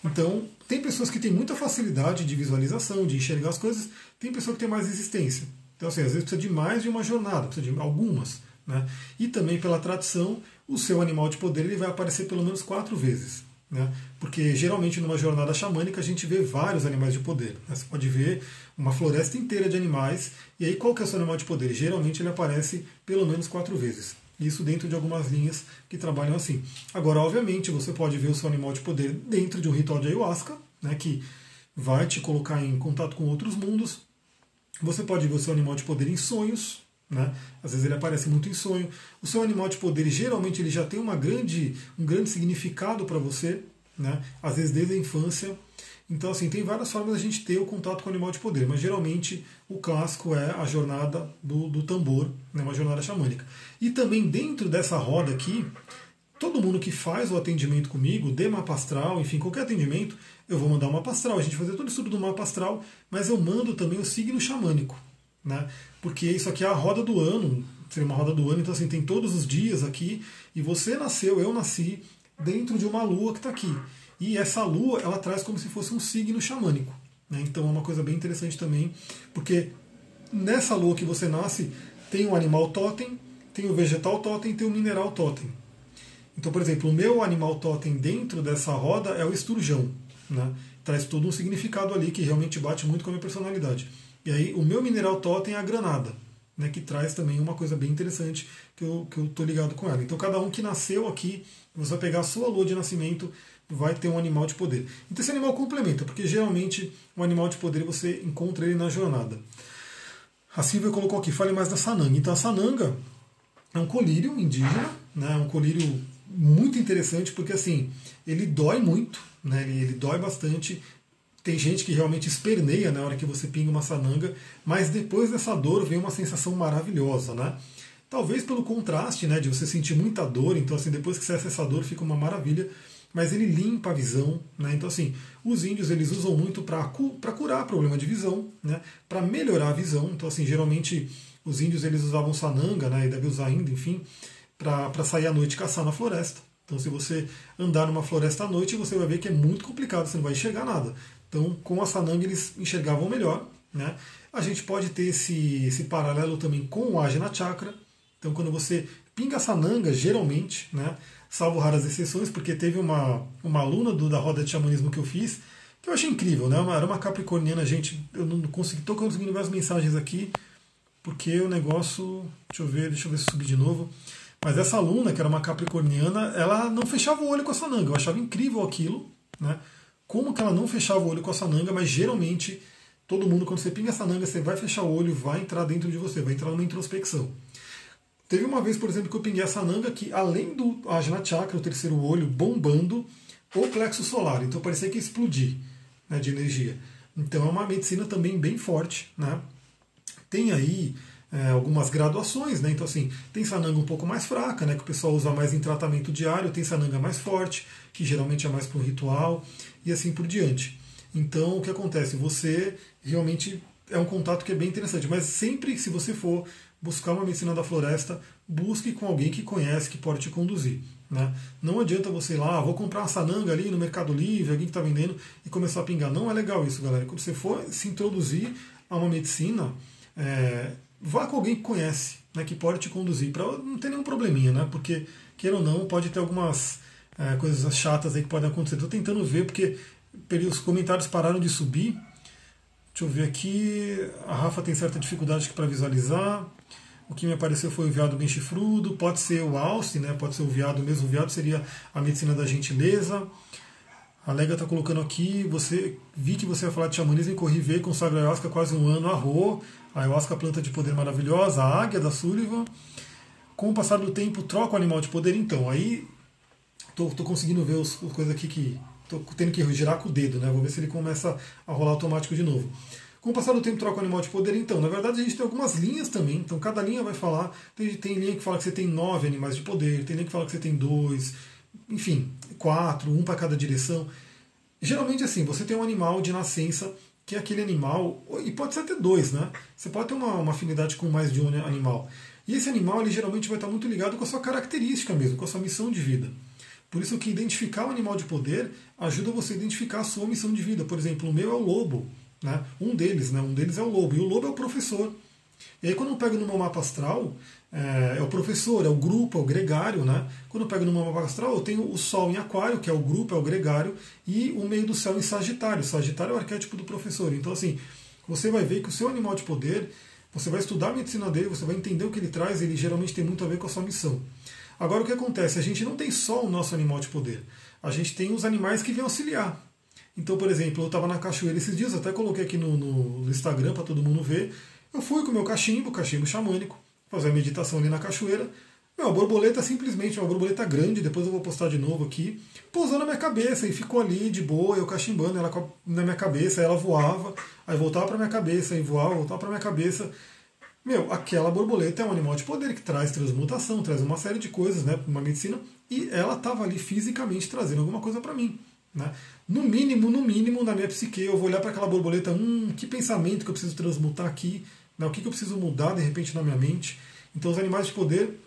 Então, tem pessoas que têm muita facilidade de visualização, de enxergar as coisas, tem pessoa que tem mais resistência. Então, assim, às vezes precisa de mais de uma jornada, precisa de algumas. Né? E também pela tradição, o seu animal de poder ele vai aparecer pelo menos quatro vezes. Né? Porque geralmente numa jornada xamânica a gente vê vários animais de poder. Né? Você pode ver uma floresta inteira de animais, e aí qual que é o seu animal de poder? Geralmente ele aparece pelo menos quatro vezes. Isso dentro de algumas linhas que trabalham assim. Agora, obviamente, você pode ver o seu animal de poder dentro de um ritual de ayahuasca, né, que vai te colocar em contato com outros mundos. Você pode ver o seu animal de poder em sonhos, né? Às vezes ele aparece muito em sonho. O seu animal de poder, geralmente, ele já tem uma grande, um grande significado para você, né? às vezes desde a infância. Então, assim, tem várias formas da gente ter o contato com o animal de poder, mas geralmente o clássico é a jornada do, do tambor, né? uma jornada xamânica. E também dentro dessa roda aqui, todo mundo que faz o atendimento comigo, de mapa astral, enfim, qualquer atendimento, eu vou mandar uma mapa astral. A gente vai fazer todo o estudo do mapa astral, mas eu mando também o signo xamânico. Né? Porque isso aqui é a roda do ano, seria uma roda do ano, então assim, tem todos os dias aqui, e você nasceu, eu nasci, dentro de uma lua que está aqui. E essa lua, ela traz como se fosse um signo xamânico. Né? Então é uma coisa bem interessante também, porque nessa lua que você nasce, tem o animal totem, tem o vegetal totem, tem o mineral totem. Então, por exemplo, o meu animal totem dentro dessa roda é o esturjão. Né? Traz todo um significado ali que realmente bate muito com a minha personalidade. E aí o meu mineral totem é a granada, né, que traz também uma coisa bem interessante que eu que eu ligado com ela. Então cada um que nasceu aqui, você vai pegar a sua lua de nascimento, vai ter um animal de poder. Então esse animal complementa, porque geralmente um animal de poder você encontra ele na jornada. A Silvia colocou aqui, fale mais da sananga. Então a sananga é um colírio indígena, né, é um colírio muito interessante, porque assim, ele dói muito, né, ele, ele dói bastante, tem gente que realmente esperneia na hora que você pinga uma sananga, mas depois dessa dor vem uma sensação maravilhosa, né? Talvez pelo contraste, né, de você sentir muita dor, então assim, depois que você acessa a dor fica uma maravilha, mas ele limpa a visão, né? Então assim, os índios eles usam muito para curar problema de visão, né? Para melhorar a visão. Então assim, geralmente os índios eles usavam sananga, né, e usar ainda, enfim, para sair à noite caçar na floresta. Então, se você andar numa floresta à noite, você vai ver que é muito complicado, você não vai enxergar nada. Então, com a Sanang eles enxergavam melhor. Né? A gente pode ter esse, esse paralelo também com o Ajna Chakra. Então, quando você pinga Sananga, geralmente, né, salvo raras exceções, porque teve uma, uma aluna do, da roda de xamanismo que eu fiz, que eu achei incrível, né? Era uma capricorniana, gente, eu não consegui, tô conseguindo ver as mensagens aqui, porque o negócio, deixa eu ver, deixa eu ver se subir de novo. Mas essa aluna, que era uma capricorniana, ela não fechava o olho com a Sananga, eu achava incrível aquilo, né? como que ela não fechava o olho com a sananga, mas geralmente todo mundo, quando você pinga a sananga, você vai fechar o olho, vai entrar dentro de você, vai entrar numa introspecção. Teve uma vez, por exemplo, que eu pinguei a sananga que, além do Ajna Chakra, o terceiro olho, bombando, o plexo solar. Então parecia que ia explodir né, de energia. Então é uma medicina também bem forte. Né? Tem aí é, algumas graduações, né? Então, assim, tem sananga um pouco mais fraca, né? Que o pessoal usa mais em tratamento diário, tem sananga mais forte, que geralmente é mais para o ritual, e assim por diante. Então, o que acontece? Você realmente é um contato que é bem interessante. Mas sempre, se você for buscar uma medicina da floresta, busque com alguém que conhece, que pode te conduzir. Né? Não adianta você ir lá, ah, vou comprar uma sananga ali no Mercado Livre, alguém que está vendendo, e começar a pingar. Não é legal isso, galera. Quando você for se introduzir a uma medicina, é, vá com alguém que conhece, né, que pode te conduzir, para não ter nenhum probleminha, né? Porque, queira ou não, pode ter algumas é, coisas chatas aí que podem acontecer. Estou tentando ver, porque os comentários pararam de subir. Deixa eu ver aqui. A Rafa tem certa dificuldade para visualizar. O que me apareceu foi o veado bem chifrudo. Pode ser o alce, né? pode ser o veado mesmo. O veado seria a medicina da gentileza. A Lega está colocando aqui, você vi que você ia falar de xamanismo e corri ver, consagra ayahuasca há quase um ano, arro, a ayahuasca planta de poder maravilhosa, a águia da Sullivan. Com o passar do tempo, troca o animal de poder, então. Aí tô, tô conseguindo ver as coisas aqui que. Tô tendo que girar com o dedo, né? Vou ver se ele começa a rolar automático de novo. Com o passar do tempo, troca o animal de poder, então. Na verdade, a gente tem algumas linhas também. Então, cada linha vai falar. Tem, tem linha que fala que você tem nove animais de poder, tem linha que fala que você tem dois enfim, quatro, um para cada direção. Geralmente assim, você tem um animal de nascença que é aquele animal, e pode ser até dois, né? Você pode ter uma, uma afinidade com mais de um animal. E esse animal ele geralmente vai estar muito ligado com a sua característica mesmo, com a sua missão de vida. Por isso que identificar o animal de poder ajuda você a identificar a sua missão de vida. Por exemplo, o meu é o lobo. Né? Um deles, né? um deles é o lobo. E o lobo é o professor. E aí quando eu pego no meu mapa astral, é, é, o professor, é o grupo, é o gregário, né? Quando eu pego no mapa astral, eu tenho o Sol em Aquário, que é o grupo, é o gregário, e o meio do céu em Sagitário. Sagitário é o arquétipo do professor. Então, assim, você vai ver que o seu animal de poder, você vai estudar a medicina dele, você vai entender o que ele traz, ele geralmente tem muito a ver com a sua missão. Agora, o que acontece? A gente não tem só o nosso animal de poder, a gente tem os animais que vêm auxiliar. Então, por exemplo, eu estava na cachoeira esses dias, até coloquei aqui no, no Instagram para todo mundo ver. Eu fui com o meu cachimbo, cachimbo xamânico fazer a meditação ali na cachoeira. Meu, a borboleta simplesmente, uma borboleta grande, depois eu vou postar de novo aqui, pousou na minha cabeça e ficou ali de boa, eu cachimbando ela na minha cabeça, ela voava, aí voltava para minha cabeça, e voava, voltava para minha cabeça. Meu, aquela borboleta é um animal de poder que traz transmutação, traz uma série de coisas, né, uma medicina, e ela estava ali fisicamente trazendo alguma coisa para mim. Né? No mínimo, no mínimo, na minha psique, eu vou olhar para aquela borboleta, hum, que pensamento que eu preciso transmutar aqui, né? O que, que eu preciso mudar de repente na minha mente? Então, os animais de poder,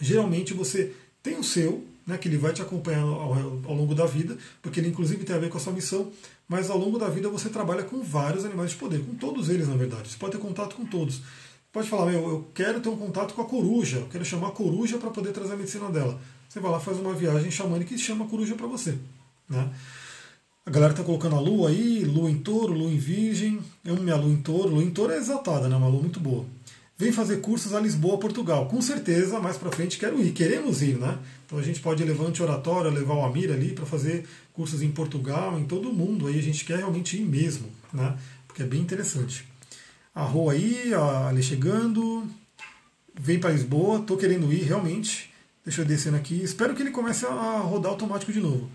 geralmente você tem o seu, né, que ele vai te acompanhar ao, ao, longo da vida, porque ele inclusive tem a ver com a sua missão, mas ao longo da vida você trabalha com vários animais de poder, com todos eles na verdade. Você pode ter contato com todos. Pode falar, meu, eu quero ter um contato com a coruja, eu quero chamar a coruja para poder trazer a medicina dela. Você vai lá, faz uma viagem xamânica e chama a coruja para você. Né? A galera tá colocando a lua aí, lua em touro, lua em virgem. Eu minha lua em touro. Lua em touro é exaltada, né? Uma lua muito boa. Vem fazer cursos a Lisboa, Portugal. Com certeza, mais para frente quero ir. Queremos ir, né? Então a gente pode levar anti-oratório, levar o Amir ali para fazer cursos em Portugal, em todo o mundo. Aí a gente quer realmente ir mesmo, né? Porque é bem interessante. A Rô aí, a Ali chegando. Vem para Lisboa, tô querendo ir realmente. Deixa eu descendo aqui. Espero que ele comece a rodar automático de novo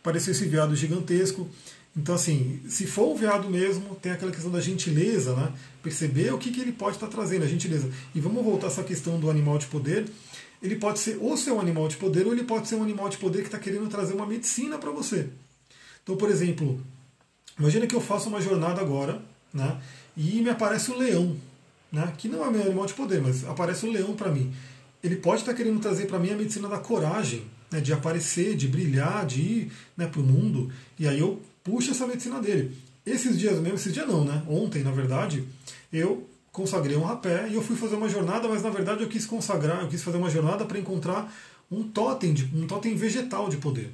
apareceu esse veado gigantesco. Então, assim, se for o veado mesmo, tem aquela questão da gentileza, né? Perceber o que, que ele pode estar trazendo, a gentileza. E vamos voltar essa questão do animal de poder. Ele pode ser ou ser um animal de poder, ou ele pode ser um animal de poder que está querendo trazer uma medicina para você. Então, por exemplo, imagina que eu faço uma jornada agora, né? E me aparece um leão, né? Que não é meu animal de poder, mas aparece um leão para mim. Ele pode estar querendo trazer para mim a medicina da coragem, né, de aparecer, de brilhar, de ir né, para o mundo. E aí eu puxo essa medicina dele. Esses dias mesmo, esses dias não, né? Ontem, na verdade, eu consagrei um rapé e eu fui fazer uma jornada, mas na verdade eu quis consagrar, eu quis fazer uma jornada para encontrar um totem, de, um totem vegetal de poder.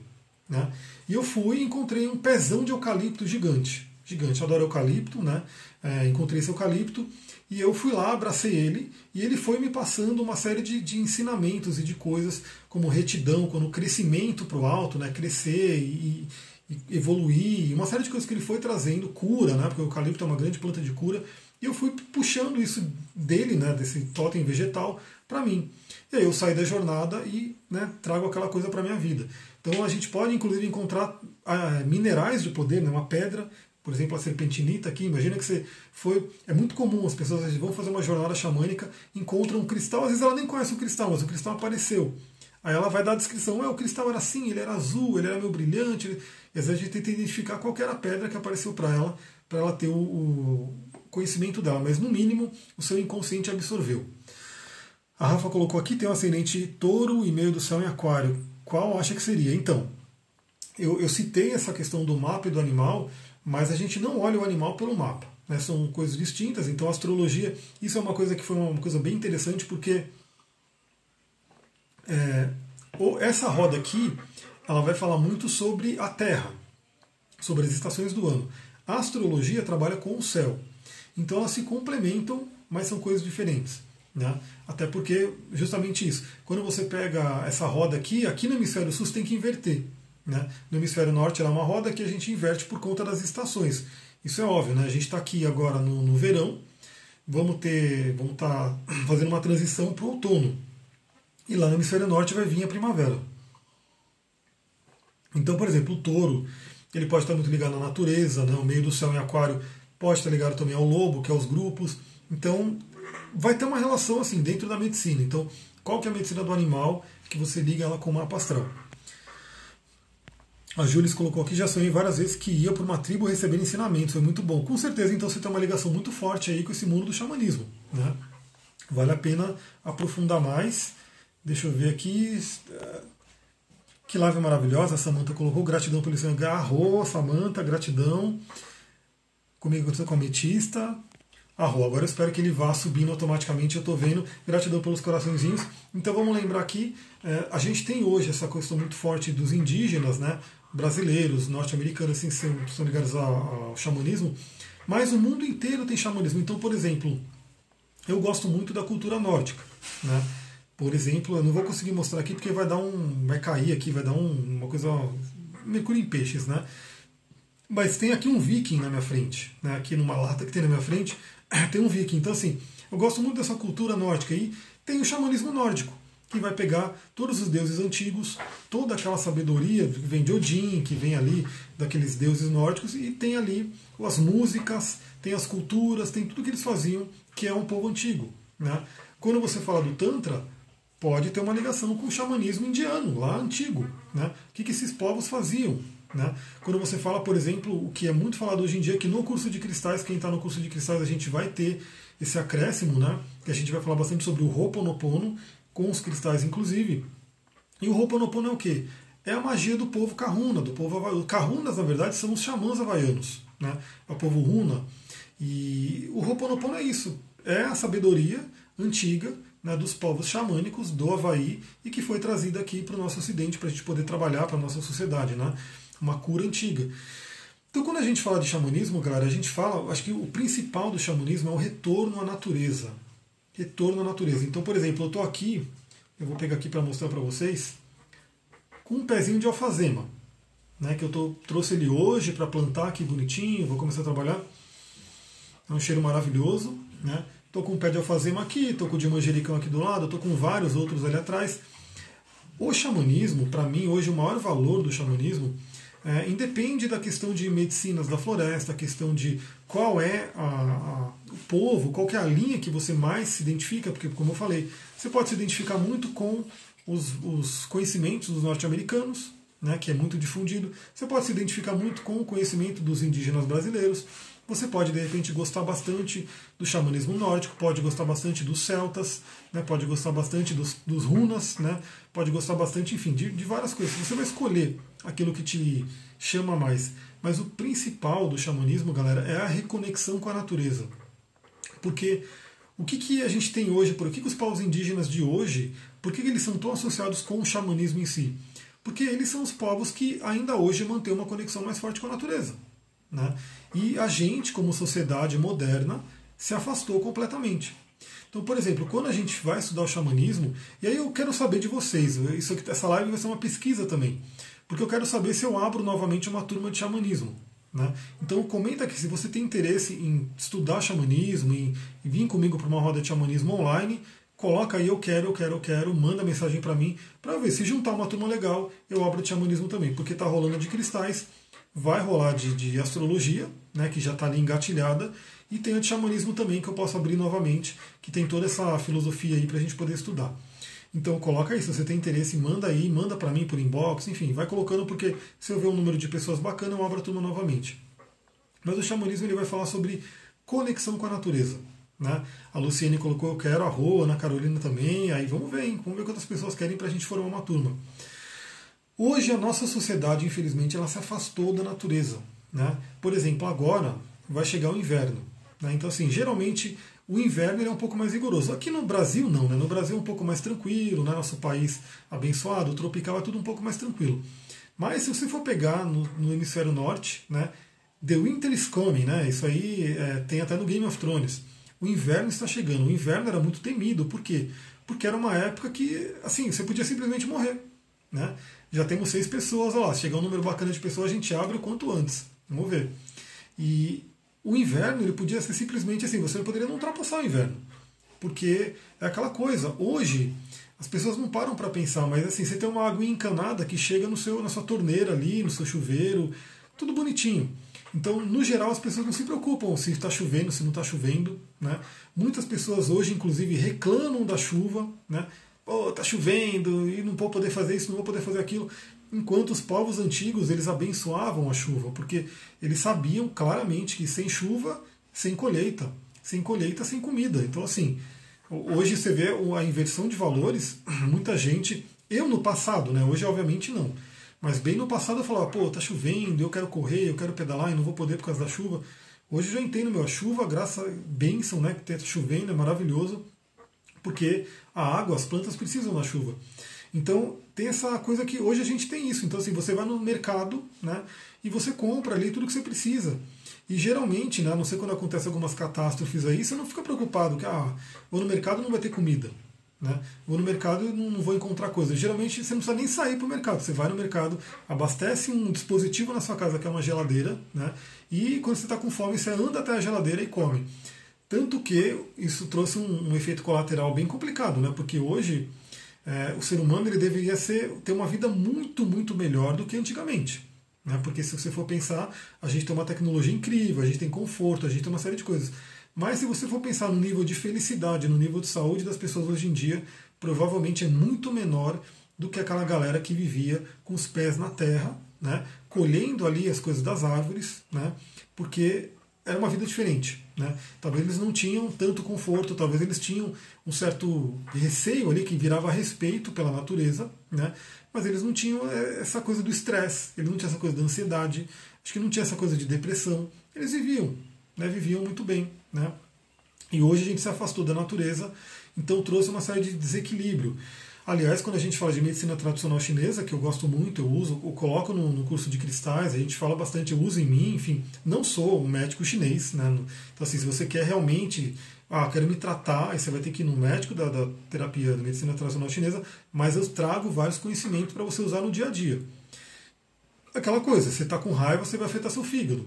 Né? E eu fui e encontrei um pezão de eucalipto gigante. Gigante, eu adoro eucalipto, né? É, encontrei esse eucalipto e eu fui lá, abracei ele, e ele foi me passando uma série de, de ensinamentos e de coisas, como retidão, como crescimento para o alto, né? crescer e, e, evoluir, uma série de coisas que ele foi trazendo, cura, né? porque o eucalipto é uma grande planta de cura, e eu fui puxando isso dele, né? desse totem vegetal, para mim. E aí eu saí da jornada e né, trago aquela coisa para minha vida. Então a gente pode inclusive encontrar ah, minerais de poder, né, uma pedra por exemplo, a serpentinita aqui, imagina que você foi. É muito comum, as pessoas vão fazer uma jornada xamânica, encontram um cristal, às vezes ela nem conhece o cristal, mas o cristal apareceu. Aí ela vai dar a descrição, é, o cristal era assim, ele era azul, ele era meio brilhante. E às vezes a gente tenta identificar qual era a pedra que apareceu para ela, para ela ter o, o, conhecimento dela, mas no mínimo o seu inconsciente absorveu. A Rafa colocou aqui, tem um ascendente touro e meio do céu em aquário. Qual acha que seria? Então, eu, eu citei essa questão do mapa e do animal, mas a gente não olha o animal pelo mapa. Né? São coisas distintas, então a astrologia, isso é uma coisa que foi uma coisa bem interessante, porque é, essa roda aqui, ela vai falar muito sobre a Terra, sobre as estações do ano. A astrologia trabalha com o céu. Então elas se complementam, mas são coisas diferentes. Né? Até porque, justamente isso, quando você pega essa roda aqui, aqui no hemisfério sul você tem que inverter. Né? No hemisfério norte ela é uma roda que a gente inverte por conta das estações. Isso é óbvio, né? a gente está aqui agora no, no, verão, vamos ter, vamos estar tá fazendo uma transição para o outono. E lá no hemisfério norte vai vir a primavera. Então, por exemplo, o touro, ele pode estar muito ligado à natureza, né? o meio do céu em aquário pode estar ligado também ao lobo, que é os grupos. Então, vai ter uma relação assim dentro da medicina. Então, qual que é a medicina do animal que você liga ela com o mapa astral? A Júlia colocou aqui, já sonhei várias vezes que ia para uma tribo receber ensinamentos, foi muito bom. Com certeza, então você tem uma ligação muito forte aí com esse mundo do xamanismo. Né? Vale a pena aprofundar mais. Deixa eu ver aqui. Que live maravilhosa, a Samanta colocou. Gratidão pelo seu agarrou, Samanta, gratidão. Comigo com a ametista. Arro, agora eu espero que ele vá subindo automaticamente, eu estou vendo. Gratidão pelos coraçõezinhos. Então vamos lembrar aqui, é, a gente tem hoje essa questão muito forte dos indígenas, né? Brasileiros, norte-americanos, assim, são, são ligados ao, xamanismo, mas o mundo inteiro tem xamanismo. Então, por exemplo, eu gosto muito da cultura nórdica, né? Por exemplo, eu não vou conseguir mostrar aqui porque vai dar um. vai cair aqui, vai dar um, uma coisa. Mercúrio em peixes, né? Mas tem aqui um viking na minha frente, né? aqui numa lata que tem na minha frente, tem um viking. Então, assim, eu gosto muito dessa cultura nórdica aí. Tem o xamanismo nórdico, que vai pegar todos os deuses antigos, toda aquela sabedoria que vem de Odin, que vem ali daqueles deuses nórdicos, e tem ali as músicas, tem as culturas, tem tudo que eles faziam, que é um povo antigo. Né? Quando você fala do Tantra, pode ter uma ligação com o xamanismo indiano, lá antigo. Né? O que, esses povos faziam? Né? Quando você fala, por exemplo, o que é muito falado hoje em dia, que no curso de cristais, quem está no curso de cristais, a gente vai ter esse acréscimo, né? que a gente vai falar bastante sobre o Ho'oponopono, com os cristais inclusive. E o Ho'oponopono é o quê? É a magia do povo Kahuna, do povo havaiano. Kahunas, na verdade, são os xamãs havaianos, né? é o povo Runa. E o Ho'oponopono é isso, é a sabedoria antiga né, dos povos xamânicos do Havaí e que foi trazida aqui para o nosso ocidente para a gente poder trabalhar para a nossa sociedade. Né? uma cura antiga. Então, quando a gente fala de xamanismo, galera, a gente fala, acho que o principal do xamanismo é o retorno à natureza. Retorno à natureza. Então, por exemplo, eu estou aqui, eu vou pegar aqui para mostrar para vocês, com um pezinho de alfazema, né, que eu tô, trouxe ele hoje para plantar aqui bonitinho, vou começar a trabalhar. É um cheiro maravilhoso, né? Com um pé de alfazema aqui, tô com o de manjericão aqui do lado, tô com vários outros ali atrás. O xamanismo, para mim, hoje o maior valor do xamanismo é, independe da questão de medicinas da floresta, a questão de qual é a, a, o povo, qual é a linha que você mais se identifica, porque, como eu falei, você pode se identificar muito com os, os conhecimentos dos norte-americanos, né, que é muito difundido, você pode se identificar muito com o conhecimento dos indígenas brasileiros, você pode de repente gostar bastante do xamanismo nórdico, pode gostar bastante dos celtas, né, pode gostar bastante dos, dos runas, né, pode gostar bastante, enfim, de, de várias coisas. Você vai escolher aquilo que te chama mais. Mas o principal do xamanismo, galera, é a reconexão com a natureza. Porque o que, que a gente tem hoje, por que, que os povos indígenas de hoje, por que, que eles são tão associados com o xamanismo em si? Porque eles são os povos que ainda hoje mantêm uma conexão mais forte com a natureza. Né? E a gente, como sociedade moderna, se afastou completamente. Então, por exemplo, quando a gente vai estudar o xamanismo, e aí eu quero saber de vocês, isso aqui, essa live vai ser uma pesquisa também, porque eu quero saber se eu abro novamente uma turma de xamanismo. Né? Então comenta aqui se você tem interesse em estudar xamanismo, em, vir comigo para uma roda de xamanismo online, coloca aí eu quero, eu quero, eu quero, manda mensagem para mim, para ver se juntar uma turma legal, eu abro de xamanismo também, porque está rolando de cristais vai rolar de, de astrologia, né, que já está ali engatilhada, e tem a de xamanismo também, que eu posso abrir novamente, que tem toda essa filosofia aí para a gente poder estudar. Então coloca aí, se você tem interesse, manda aí, manda para mim por inbox, enfim, vai colocando, porque se eu ver um número de pessoas bacana, eu abro a turma novamente. Mas o xamanismo ele vai falar sobre conexão com a natureza. Né? A Luciene colocou eu quero, a Rô, a Carolina também, aí vamos ver, hein? vamos ver quantas pessoas querem para a gente formar uma turma. Hoje a nossa sociedade, infelizmente, ela se afastou da natureza. Né? Por exemplo, agora vai chegar o inverno. Né? Então, assim, geralmente o inverno é um pouco mais rigoroso. Aqui no Brasil não, né? No Brasil é um pouco mais tranquilo, né? Nosso país abençoado, tropical é tudo um pouco mais tranquilo. Mas se você for pegar no, no hemisfério norte, né? The Winter is coming, né? Isso aí é, tem até no Game of Thrones. O inverno está chegando. O inverno era muito temido. Por quê? Porque era uma época que, assim, você podia simplesmente morrer. Né? Já temos seis pessoas, olha lá, se chegar um número bacana de pessoas, a gente abre o quanto antes. Vamos ver. E o inverno ele podia ser simplesmente assim, você poderia não ultrapassar o inverno. Porque é aquela coisa, hoje as pessoas não param para pensar, mas assim, você tem uma água encanada que chega no seu, na sua torneira ali, no seu chuveiro, tudo bonitinho. Então, no geral, as pessoas não se preocupam se está chovendo, se não está chovendo. Né? Muitas pessoas hoje, inclusive, reclamam da chuva. Né? Tá chovendo e não vou poder fazer isso, não vou poder fazer aquilo enquanto os povos antigos eles abençoavam a chuva, porque eles sabiam claramente que sem chuva, sem colheita, sem colheita, sem comida. Então assim, hoje você vê a inversão de valores, muita gente, eu no passado, né, hoje obviamente não, mas bem no passado eu falava, pô, tá chovendo, eu quero correr, eu quero pedalar e não vou poder por causa da chuva. Hoje eu já entendo, meu, a chuva, graça, bênção, né, que tá chovendo, é maravilhoso, porque a água, as plantas precisam da chuva. Então tem essa coisa que hoje a gente tem isso. Então assim, você vai no mercado né, e você compra ali tudo que você precisa. E geralmente, né, a não sei quando acontece algumas catástrofes aí, você não fica preocupado que ah, vou no mercado não vai ter comida. Né? Vou no mercado e não, não vou encontrar coisa. Geralmente você não precisa nem sair para o mercado. Você vai no mercado, abastece um dispositivo na sua casa que é uma geladeira, né? e quando você está com fome, você anda até a geladeira e come. Tanto que isso trouxe um, um efeito colateral bem complicado, né? porque hoje é, o ser humano ele deveria ser, ter uma vida muito, muito melhor do que antigamente. Né? Porque se você for pensar, a gente tem uma tecnologia incrível, a gente tem conforto, a gente tem uma série de coisas. Mas se você for pensar no nível de felicidade, no nível de saúde das pessoas hoje em dia, provavelmente é muito menor do que aquela galera que vivia com os pés na terra, né? colhendo ali as coisas das árvores, né? porque era uma vida diferente. Né? Talvez eles não tinham tanto conforto, talvez eles tinham um certo receio ali que virava respeito pela natureza, né? mas eles não tinham é, essa coisa do estresse, eles não tinham essa coisa da ansiedade, acho que não tinha essa coisa de depressão. Eles viviam, né? viviam muito bem. Né? E hoje a gente se afastou da natureza, então trouxe uma série de desequilíbrio. Aliás, quando a gente fala de medicina tradicional chinesa, que eu gosto muito, eu uso, eu coloco no, no, curso de cristais, a gente fala bastante, eu uso em mim, enfim, não sou um médico chinês, né? Então, assim, se você quer realmente, ah, quero me tratar, aí você vai ter que ir no médico da, da terapia da medicina tradicional chinesa, mas eu trago vários conhecimentos para você usar no dia a dia. Aquela coisa, você está com raiva, você vai afetar seu fígado.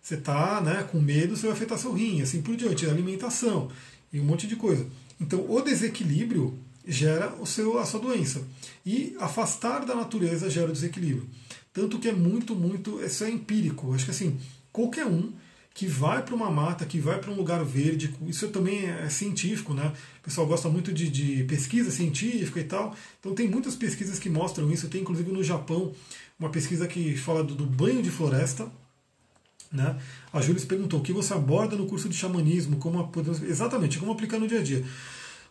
Você está né, com medo, você vai afetar seu rim, assim por diante, alimentação e um monte de coisa. Então, o desequilíbrio gera o seu, a sua doença. E afastar da natureza gera o desequilíbrio. Tanto que é muito, muito. Isso é empírico. Acho que assim, qualquer um que vai para uma mata, que vai para um lugar verde, isso também é científico, né? O pessoal gosta muito de, de, pesquisa científica e tal. Então tem muitas pesquisas que mostram isso. Tem inclusive no Japão uma pesquisa que fala do, do banho de floresta. Né? A Júlia perguntou o que você aborda no curso de xamanismo, como exatamente como aplicar no dia a dia.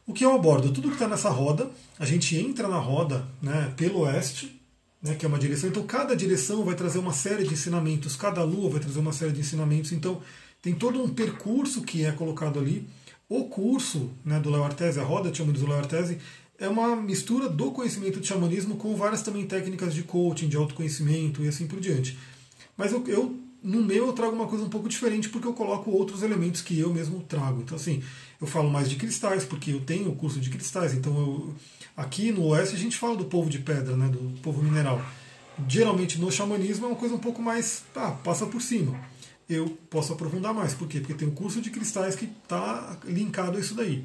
O que eu abordo? Tudo que está nessa roda, a gente entra na roda né, pelo oeste, né, que é uma direção, então cada direção vai trazer uma série de ensinamentos, cada lua vai trazer uma série de ensinamentos, então tem todo um percurso que é colocado ali. O curso né, do Léo Artese, a roda de xamanismo do Léo Artese, é uma mistura do conhecimento de xamanismo com várias também técnicas de coaching, de autoconhecimento e assim por diante. Mas eu, eu no meu eu trago uma coisa um pouco diferente porque eu coloco outros elementos que eu mesmo trago. Então assim, eu falo mais de cristais porque eu tenho o curso de cristais. Então eu, aqui no oeste a gente fala do povo de pedra, né, do povo mineral. Geralmente no xamanismo é uma coisa um pouco mais, tá, passa por cima. Eu posso aprofundar mais, por quê? Porque tem o curso de cristais que está linkado a isso daí.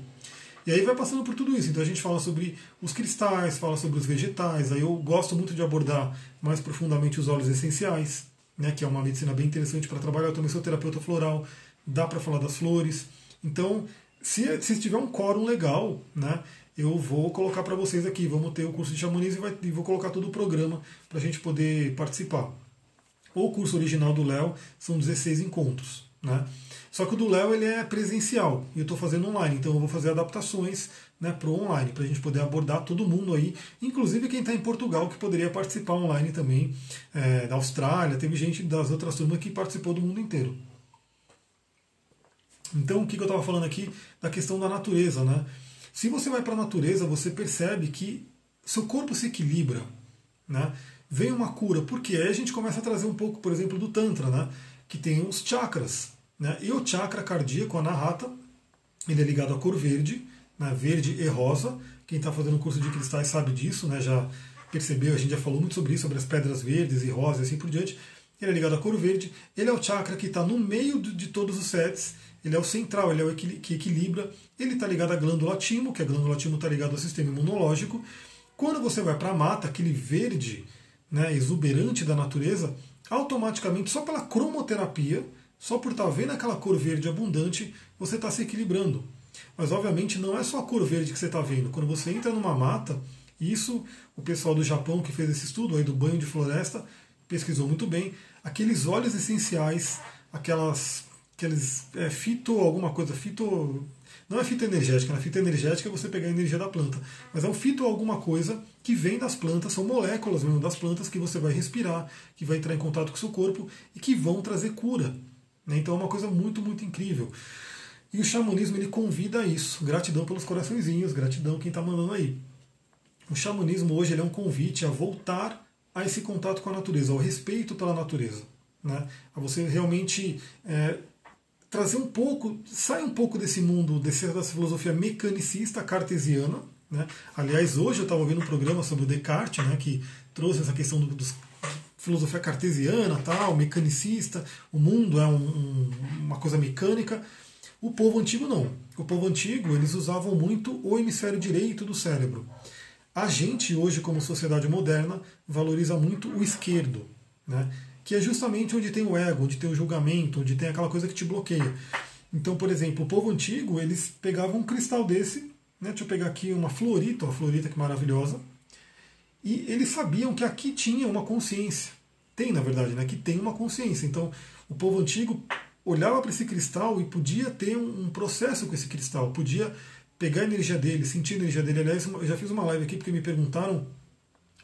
E aí vai passando por tudo isso. Então a gente fala sobre os cristais, fala sobre os vegetais. Aí eu gosto muito de abordar mais profundamente os óleos essenciais né, que é uma medicina bem interessante para trabalhar. Eu também sou terapeuta floral, dá para falar das flores. Então, se, se tiver um quórum legal, né, eu vou colocar para vocês aqui. Vamos ter o curso de xamanismo e, vai, e vou colocar todo o programa para a gente poder participar. O curso original do Léo são 16 encontros. Né? Só que o do Léo ele é presencial e eu estou fazendo online, então eu vou fazer adaptações né, para o online, para a gente poder abordar todo mundo aí, inclusive quem está em Portugal, que poderia participar online também, é, da Austrália, teve gente das outras turmas que participou do mundo inteiro. Então, o que, que eu estava falando aqui da questão da natureza, né? Se você vai para a natureza, você percebe que seu corpo se equilibra, né? Vem uma cura, porque aí a gente começa a trazer um pouco, por exemplo, do Tantra, né? Que tem os chakras, né? E o chakra cardíaco, a Nahata, ele é ligado à cor verde, né? verde e rosa. Quem está fazendo curso de cristais sabe disso, né? Já percebeu, a gente já falou muito sobre isso, sobre as pedras verdes e rosas e assim por diante. Ele é ligado à cor verde. Ele é o chakra que está no meio de todos os sets ele é o central, ele é o que equilibra, ele está ligado à glândula timo, que a glândula timo está ligada ao sistema imunológico. Quando você vai para a mata, aquele verde né, exuberante da natureza, automaticamente, só pela cromoterapia, só por estar tá vendo aquela cor verde abundante, você está se equilibrando. Mas obviamente não é só a cor verde que você está vendo. Quando você entra numa mata, isso o pessoal do Japão que fez esse estudo aí do banho de floresta pesquisou muito bem, aqueles óleos essenciais, aquelas aqueles é, fito alguma coisa, fito. Não é fitoenergética, na né? fitoenergética é você pegar a energia da planta, mas é um fito alguma coisa que vem das plantas, são moléculas mesmo das plantas que você vai respirar, que vai entrar em contato com o seu corpo e que vão trazer cura. Né? Então é uma coisa muito, muito incrível. E o xamanismo ele convida a isso. Gratidão pelos coraçõezinhos, gratidão quem está mandando aí. O xamanismo hoje ele é um convite a voltar a esse contato com a natureza, ao respeito pela natureza. Né? A você realmente é, trazer um pouco, sai um pouco desse mundo, dessa filosofia mecanicista cartesiana. Né? Aliás, hoje eu estava vendo um programa sobre o Descartes, né, que trouxe essa questão do, dos filosofia cartesiana, tal, mecanicista, o mundo é um, um, uma coisa mecânica. O povo antigo não. O povo antigo eles usavam muito o hemisfério direito do cérebro. A gente hoje, como sociedade moderna, valoriza muito o esquerdo. Né? que é justamente onde tem o ego, onde tem o julgamento, onde tem aquela coisa que te bloqueia. Então, por exemplo, o povo antigo, eles pegavam um cristal desse, né, deixa eu pegar aqui uma florita, uma florita que maravilhosa, e eles sabiam que aqui tinha uma consciência. Tem, na verdade, né, que tem uma consciência. Então, o povo antigo olhava para esse cristal e podia ter um processo com esse cristal, podia pegar a energia dele, sentir a energia dele. Aliás, eu já fiz uma live aqui porque me perguntaram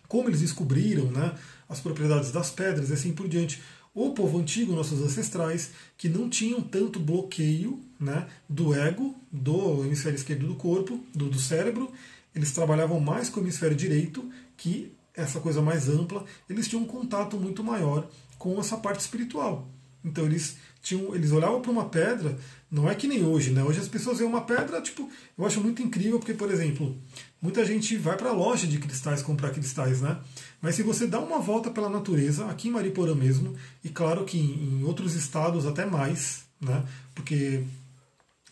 como eles descobriram né, as propriedades das pedras e assim por diante. O povo antigo, nossos ancestrais, que não tinham tanto bloqueio né, do ego, do hemisfério esquerdo do corpo, do, do cérebro, eles trabalhavam mais com o hemisfério direito, que essa coisa mais ampla, eles tinham um contato muito maior com essa parte espiritual. Então eles tinham, eles olhavam para uma pedra, não é que nem hoje, né? Hoje as pessoas veem uma pedra, tipo, eu acho muito incrível porque, por exemplo, muita gente vai para a loja de cristais comprar cristais, né? Mas se você dá uma volta pela natureza, aqui em Mariporã mesmo, e claro que em outros estados até mais, né? Porque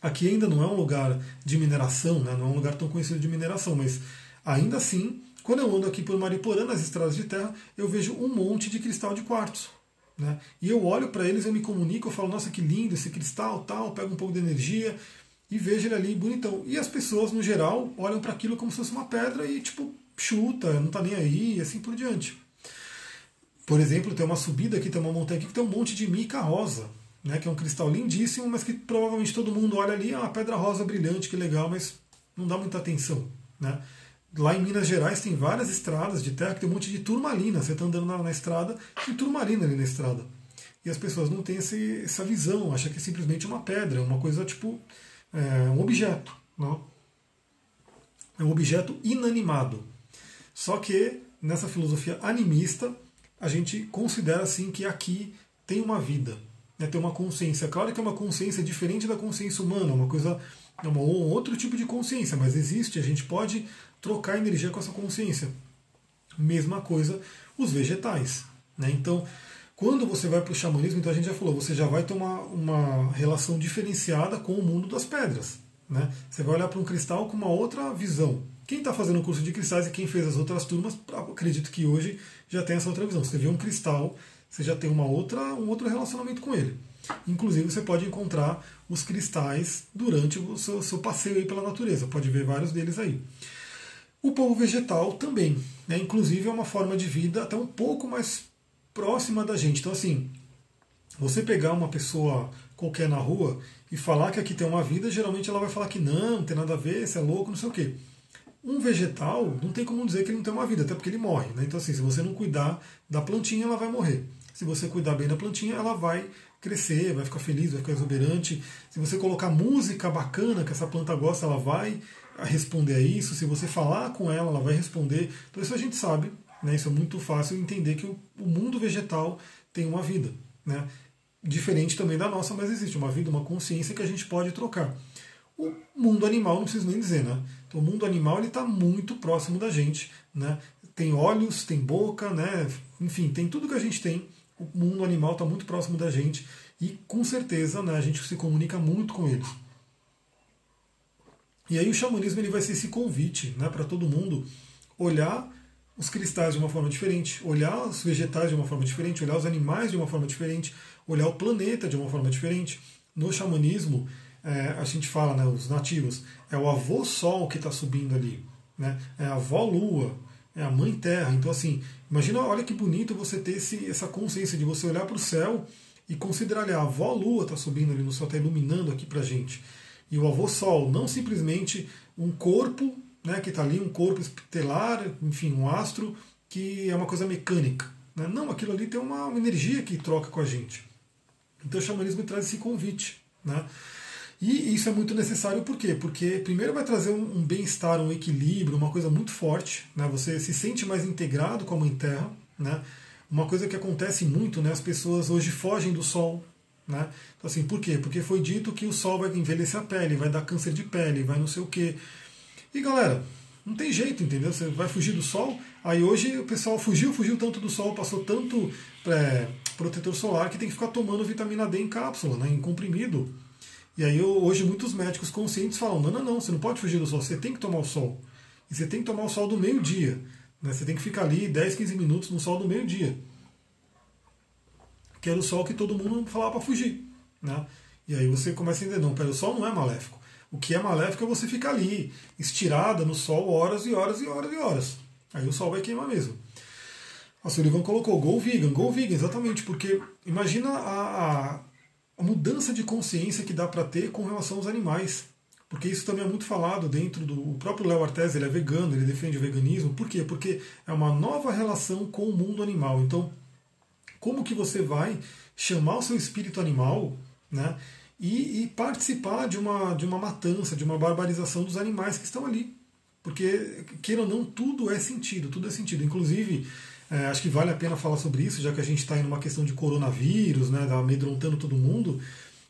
aqui ainda não é um lugar de mineração, né? Não é um lugar tão conhecido de mineração, mas ainda assim, quando eu ando aqui por Mariporã, nas estradas de terra, eu vejo um monte de cristal de quartzo. Né? E eu olho para eles, eu me comunico, eu falo, nossa, que lindo esse cristal, tal, pego um pouco de energia e vejo ele ali bonitão. E as pessoas, no geral, olham para aquilo como se fosse uma pedra e, tipo, chuta, não está nem aí, e assim por diante. Por exemplo, tem uma subida aqui, tem uma montanha aqui que tem um monte de mica rosa, né, que é um cristal lindíssimo, mas que provavelmente todo mundo olha ali, é uma pedra rosa brilhante, que legal, mas não dá muita atenção. Né? Lá em Minas Gerais tem várias estradas de terra que tem um monte de turmalina. Você está andando na, na, estrada, tem turmalina ali na estrada. E as pessoas não têm esse, essa visão, acham que é simplesmente uma pedra, uma coisa tipo é, um objeto. Não? É um objeto inanimado. Só que nessa filosofia animista, a gente considera assim que aqui tem uma vida, né, tem uma consciência. Claro que é uma consciência diferente da consciência humana, uma coisa, é um outro tipo de consciência, mas existe, a gente pode trocar energia com essa consciência. Mesma coisa os vegetais. Né? Então, quando você vai para o xamanismo, então a gente já falou, você já vai ter uma, uma relação diferenciada com o mundo das pedras. Né? Você vai olhar para um cristal com uma outra visão. Quem está fazendo o curso de cristais e quem fez as outras turmas, acredito que hoje já tem essa outra visão. Você vê um cristal, você já tem uma outra, um outro relacionamento com ele. Inclusive, você pode encontrar os cristais durante o seu, seu passeio aí pela natureza. Pode ver vários deles aí. O povo vegetal também. Né? Inclusive, é uma forma de vida até um pouco mais próxima da gente. Então, assim, você pegar uma pessoa qualquer na rua e falar que aqui tem uma vida, geralmente ela vai falar que não, não tem nada a ver, você é louco, não sei o quê. Um vegetal não tem como dizer que ele não tem uma vida, até porque ele morre. Né? Então, assim, se você não cuidar da plantinha, ela vai morrer. Se você cuidar bem da plantinha, ela vai crescer, vai ficar feliz, vai ficar exuberante. Se você colocar música bacana que essa planta gosta, ela vai responder a isso. Se você falar com ela, ela vai responder. Então, isso a gente sabe. Né? Isso é muito fácil entender que o, mundo vegetal tem uma vida. Né? Diferente também da nossa, mas existe uma vida, uma consciência que a gente pode trocar. O mundo animal, não preciso nem dizer, né? Então, o mundo animal está muito próximo da gente, né? Tem olhos, tem boca, né? Enfim, tem tudo que a gente tem. O mundo animal está muito próximo da gente e, com certeza, né, a gente se comunica muito com eles. E aí o xamanismo ele vai ser esse convite né, para todo mundo olhar os cristais de uma forma diferente, olhar os vegetais de uma forma diferente, olhar os animais de uma forma diferente, olhar o planeta de uma forma diferente. No xamanismo, é, a gente fala, né, os nativos, é o avô Sol que está subindo ali, né, é a avó Lua, é a mãe Terra. Então, assim, imagina, olha que bonito você ter esse, essa consciência de você olhar para o céu e considerar ali, a avó Lua está subindo ali no céu, está iluminando aqui para gente. E o avô Sol, não simplesmente um corpo né, que está ali, um corpo estelar, enfim, um astro, que é uma coisa mecânica. Né? Não, aquilo ali tem uma, energia que troca com a gente. Então o xamanismo traz esse convite. Né? E isso é muito necessário por quê? Porque primeiro vai trazer um, um bem-estar, um equilíbrio, uma coisa muito forte. Né? Você se sente mais integrado com a Mãe Terra. Né? Uma coisa que acontece muito, né? as pessoas hoje fogem do Sol. Né? Então, assim, por quê? Porque foi dito que o Sol vai envelhecer a pele, vai dar câncer de pele, vai não sei o quê. E galera, não tem jeito, entendeu? Você vai fugir do Sol. Aí hoje o pessoal fugiu, fugiu tanto do Sol, passou tanto é, protetor solar que tem que ficar tomando vitamina D em cápsula, né, em comprimido. E aí hoje muitos médicos conscientes falam: não, não, não, você não pode fugir do sol, você tem que tomar o sol. E você tem que tomar o sol do meio-dia. Né? Você tem que ficar ali 10, 15 minutos no sol do meio-dia. Que era o sol que todo mundo falava para fugir. Né? E aí você começa a entender: não, pera, o sol não é maléfico. O que é maléfico é você ficar ali, estirada no sol horas e horas e horas e horas. Aí o sol vai queimar mesmo. A Sullivan colocou Go Vegan, Go Vegan, exatamente, porque imagina a, a a mudança de consciência que dá para ter com relação aos animais. Porque isso também é muito falado dentro do. O próprio Léo Artes, ele é vegano, ele defende o veganismo. Por quê? Porque é uma nova relação com o mundo animal. Então, como que você vai chamar o seu espírito animal né, e, e participar de uma, de uma matança, de uma barbarização dos animais que estão ali? Porque, queira ou não, tudo é sentido, tudo é sentido. Inclusive, é, acho que vale a pena falar sobre isso, já que a gente está em uma questão de coronavírus, né, tá amedrontando todo mundo.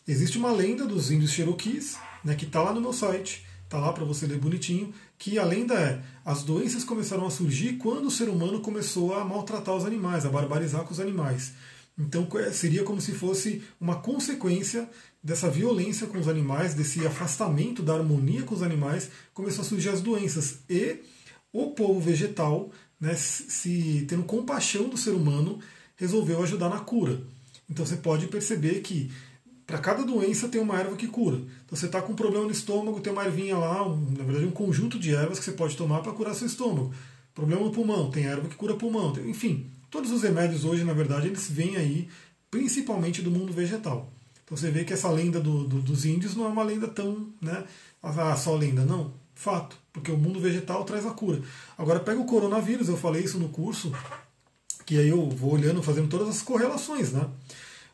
Existe uma lenda dos índios Cherokees, né, que está lá no meu site, está lá para você ler bonitinho, que a lenda é as doenças começaram a surgir quando o ser humano começou a maltratar os animais, a barbarizar com os animais. Então é, seria como se fosse uma consequência dessa violência com os animais, desse afastamento da harmonia com os animais, começou a surgir as doenças. E o povo vegetal né, se tendo compaixão do ser humano, resolveu ajudar na cura. Então você pode perceber que para cada doença tem uma erva que cura. Então você está com um problema no estômago, tem uma ervinha lá, um, na verdade um conjunto de ervas que você pode tomar para curar seu estômago. Problema no pulmão, tem erva que cura pulmão. Tem, enfim, todos os remédios hoje, na verdade, eles vêm aí principalmente do mundo vegetal. Então você vê que essa lenda do, do, dos índios não é uma lenda tão, né, ah, só lenda, não. Fato, porque o mundo vegetal traz a cura. Agora pega o coronavírus, eu falei isso no curso, que aí eu vou olhando, fazendo todas as correlações, né?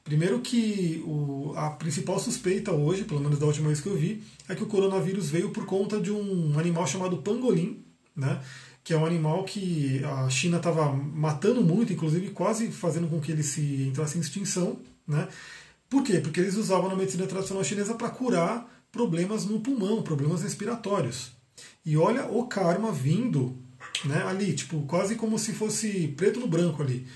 Primeiro que o, a principal suspeita hoje, pelo menos da última vez que eu vi, é que o coronavírus veio por conta de um animal chamado pangolim, né? que é um animal que a China estava matando muito, inclusive quase fazendo com que ele se entrasse em extinção. Né? Por quê? Porque eles usavam na medicina tradicional chinesa para curar problemas no pulmão, problemas respiratórios. E olha o karma vindo né, ali, tipo, quase como se fosse preto no branco ali.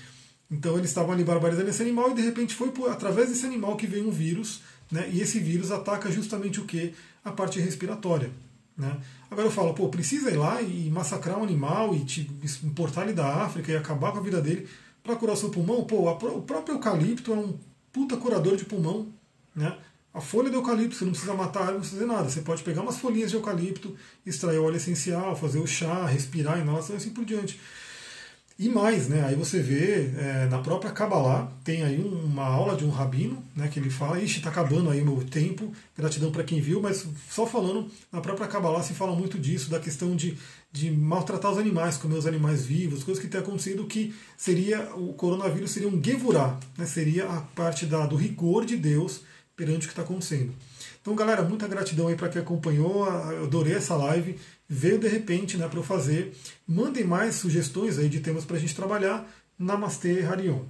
Então eles estavam ali barbarizando esse animal e de repente foi por, através desse animal que veio um vírus, né, e esse vírus ataca justamente o que? A parte respiratória. Né? Agora eu falo, pô, precisa ir lá e massacrar um animal e te importar ele da África e acabar com a vida dele para curar o seu pulmão? Pô, a, o próprio eucalipto é um puta curador de pulmão. Né? A folha do eucalipto, você não precisa matar não precisa fazer nada. Você pode pegar umas folhinhas de eucalipto, extrair óleo essencial, fazer o chá, respirar, inalação e assim por diante. E mais, né? Aí você vê é, na própria Kabbalah, tem aí um, uma aula de um rabino, né? Que ele fala, ixi, está acabando aí o meu tempo, gratidão para quem viu, mas só falando, na própria Kabbalah se fala muito disso, da questão de, de maltratar os animais, comer os animais vivos, coisas que tem acontecido que seria, o coronavírus seria um gevurah, né? Seria a parte da, do rigor de Deus perante o que está acontecendo. Então, galera, muita gratidão aí para quem acompanhou. Eu adorei essa live. Veio de repente né, para eu fazer. Mandem mais sugestões aí de temas para a gente trabalhar. Namastê, Harion.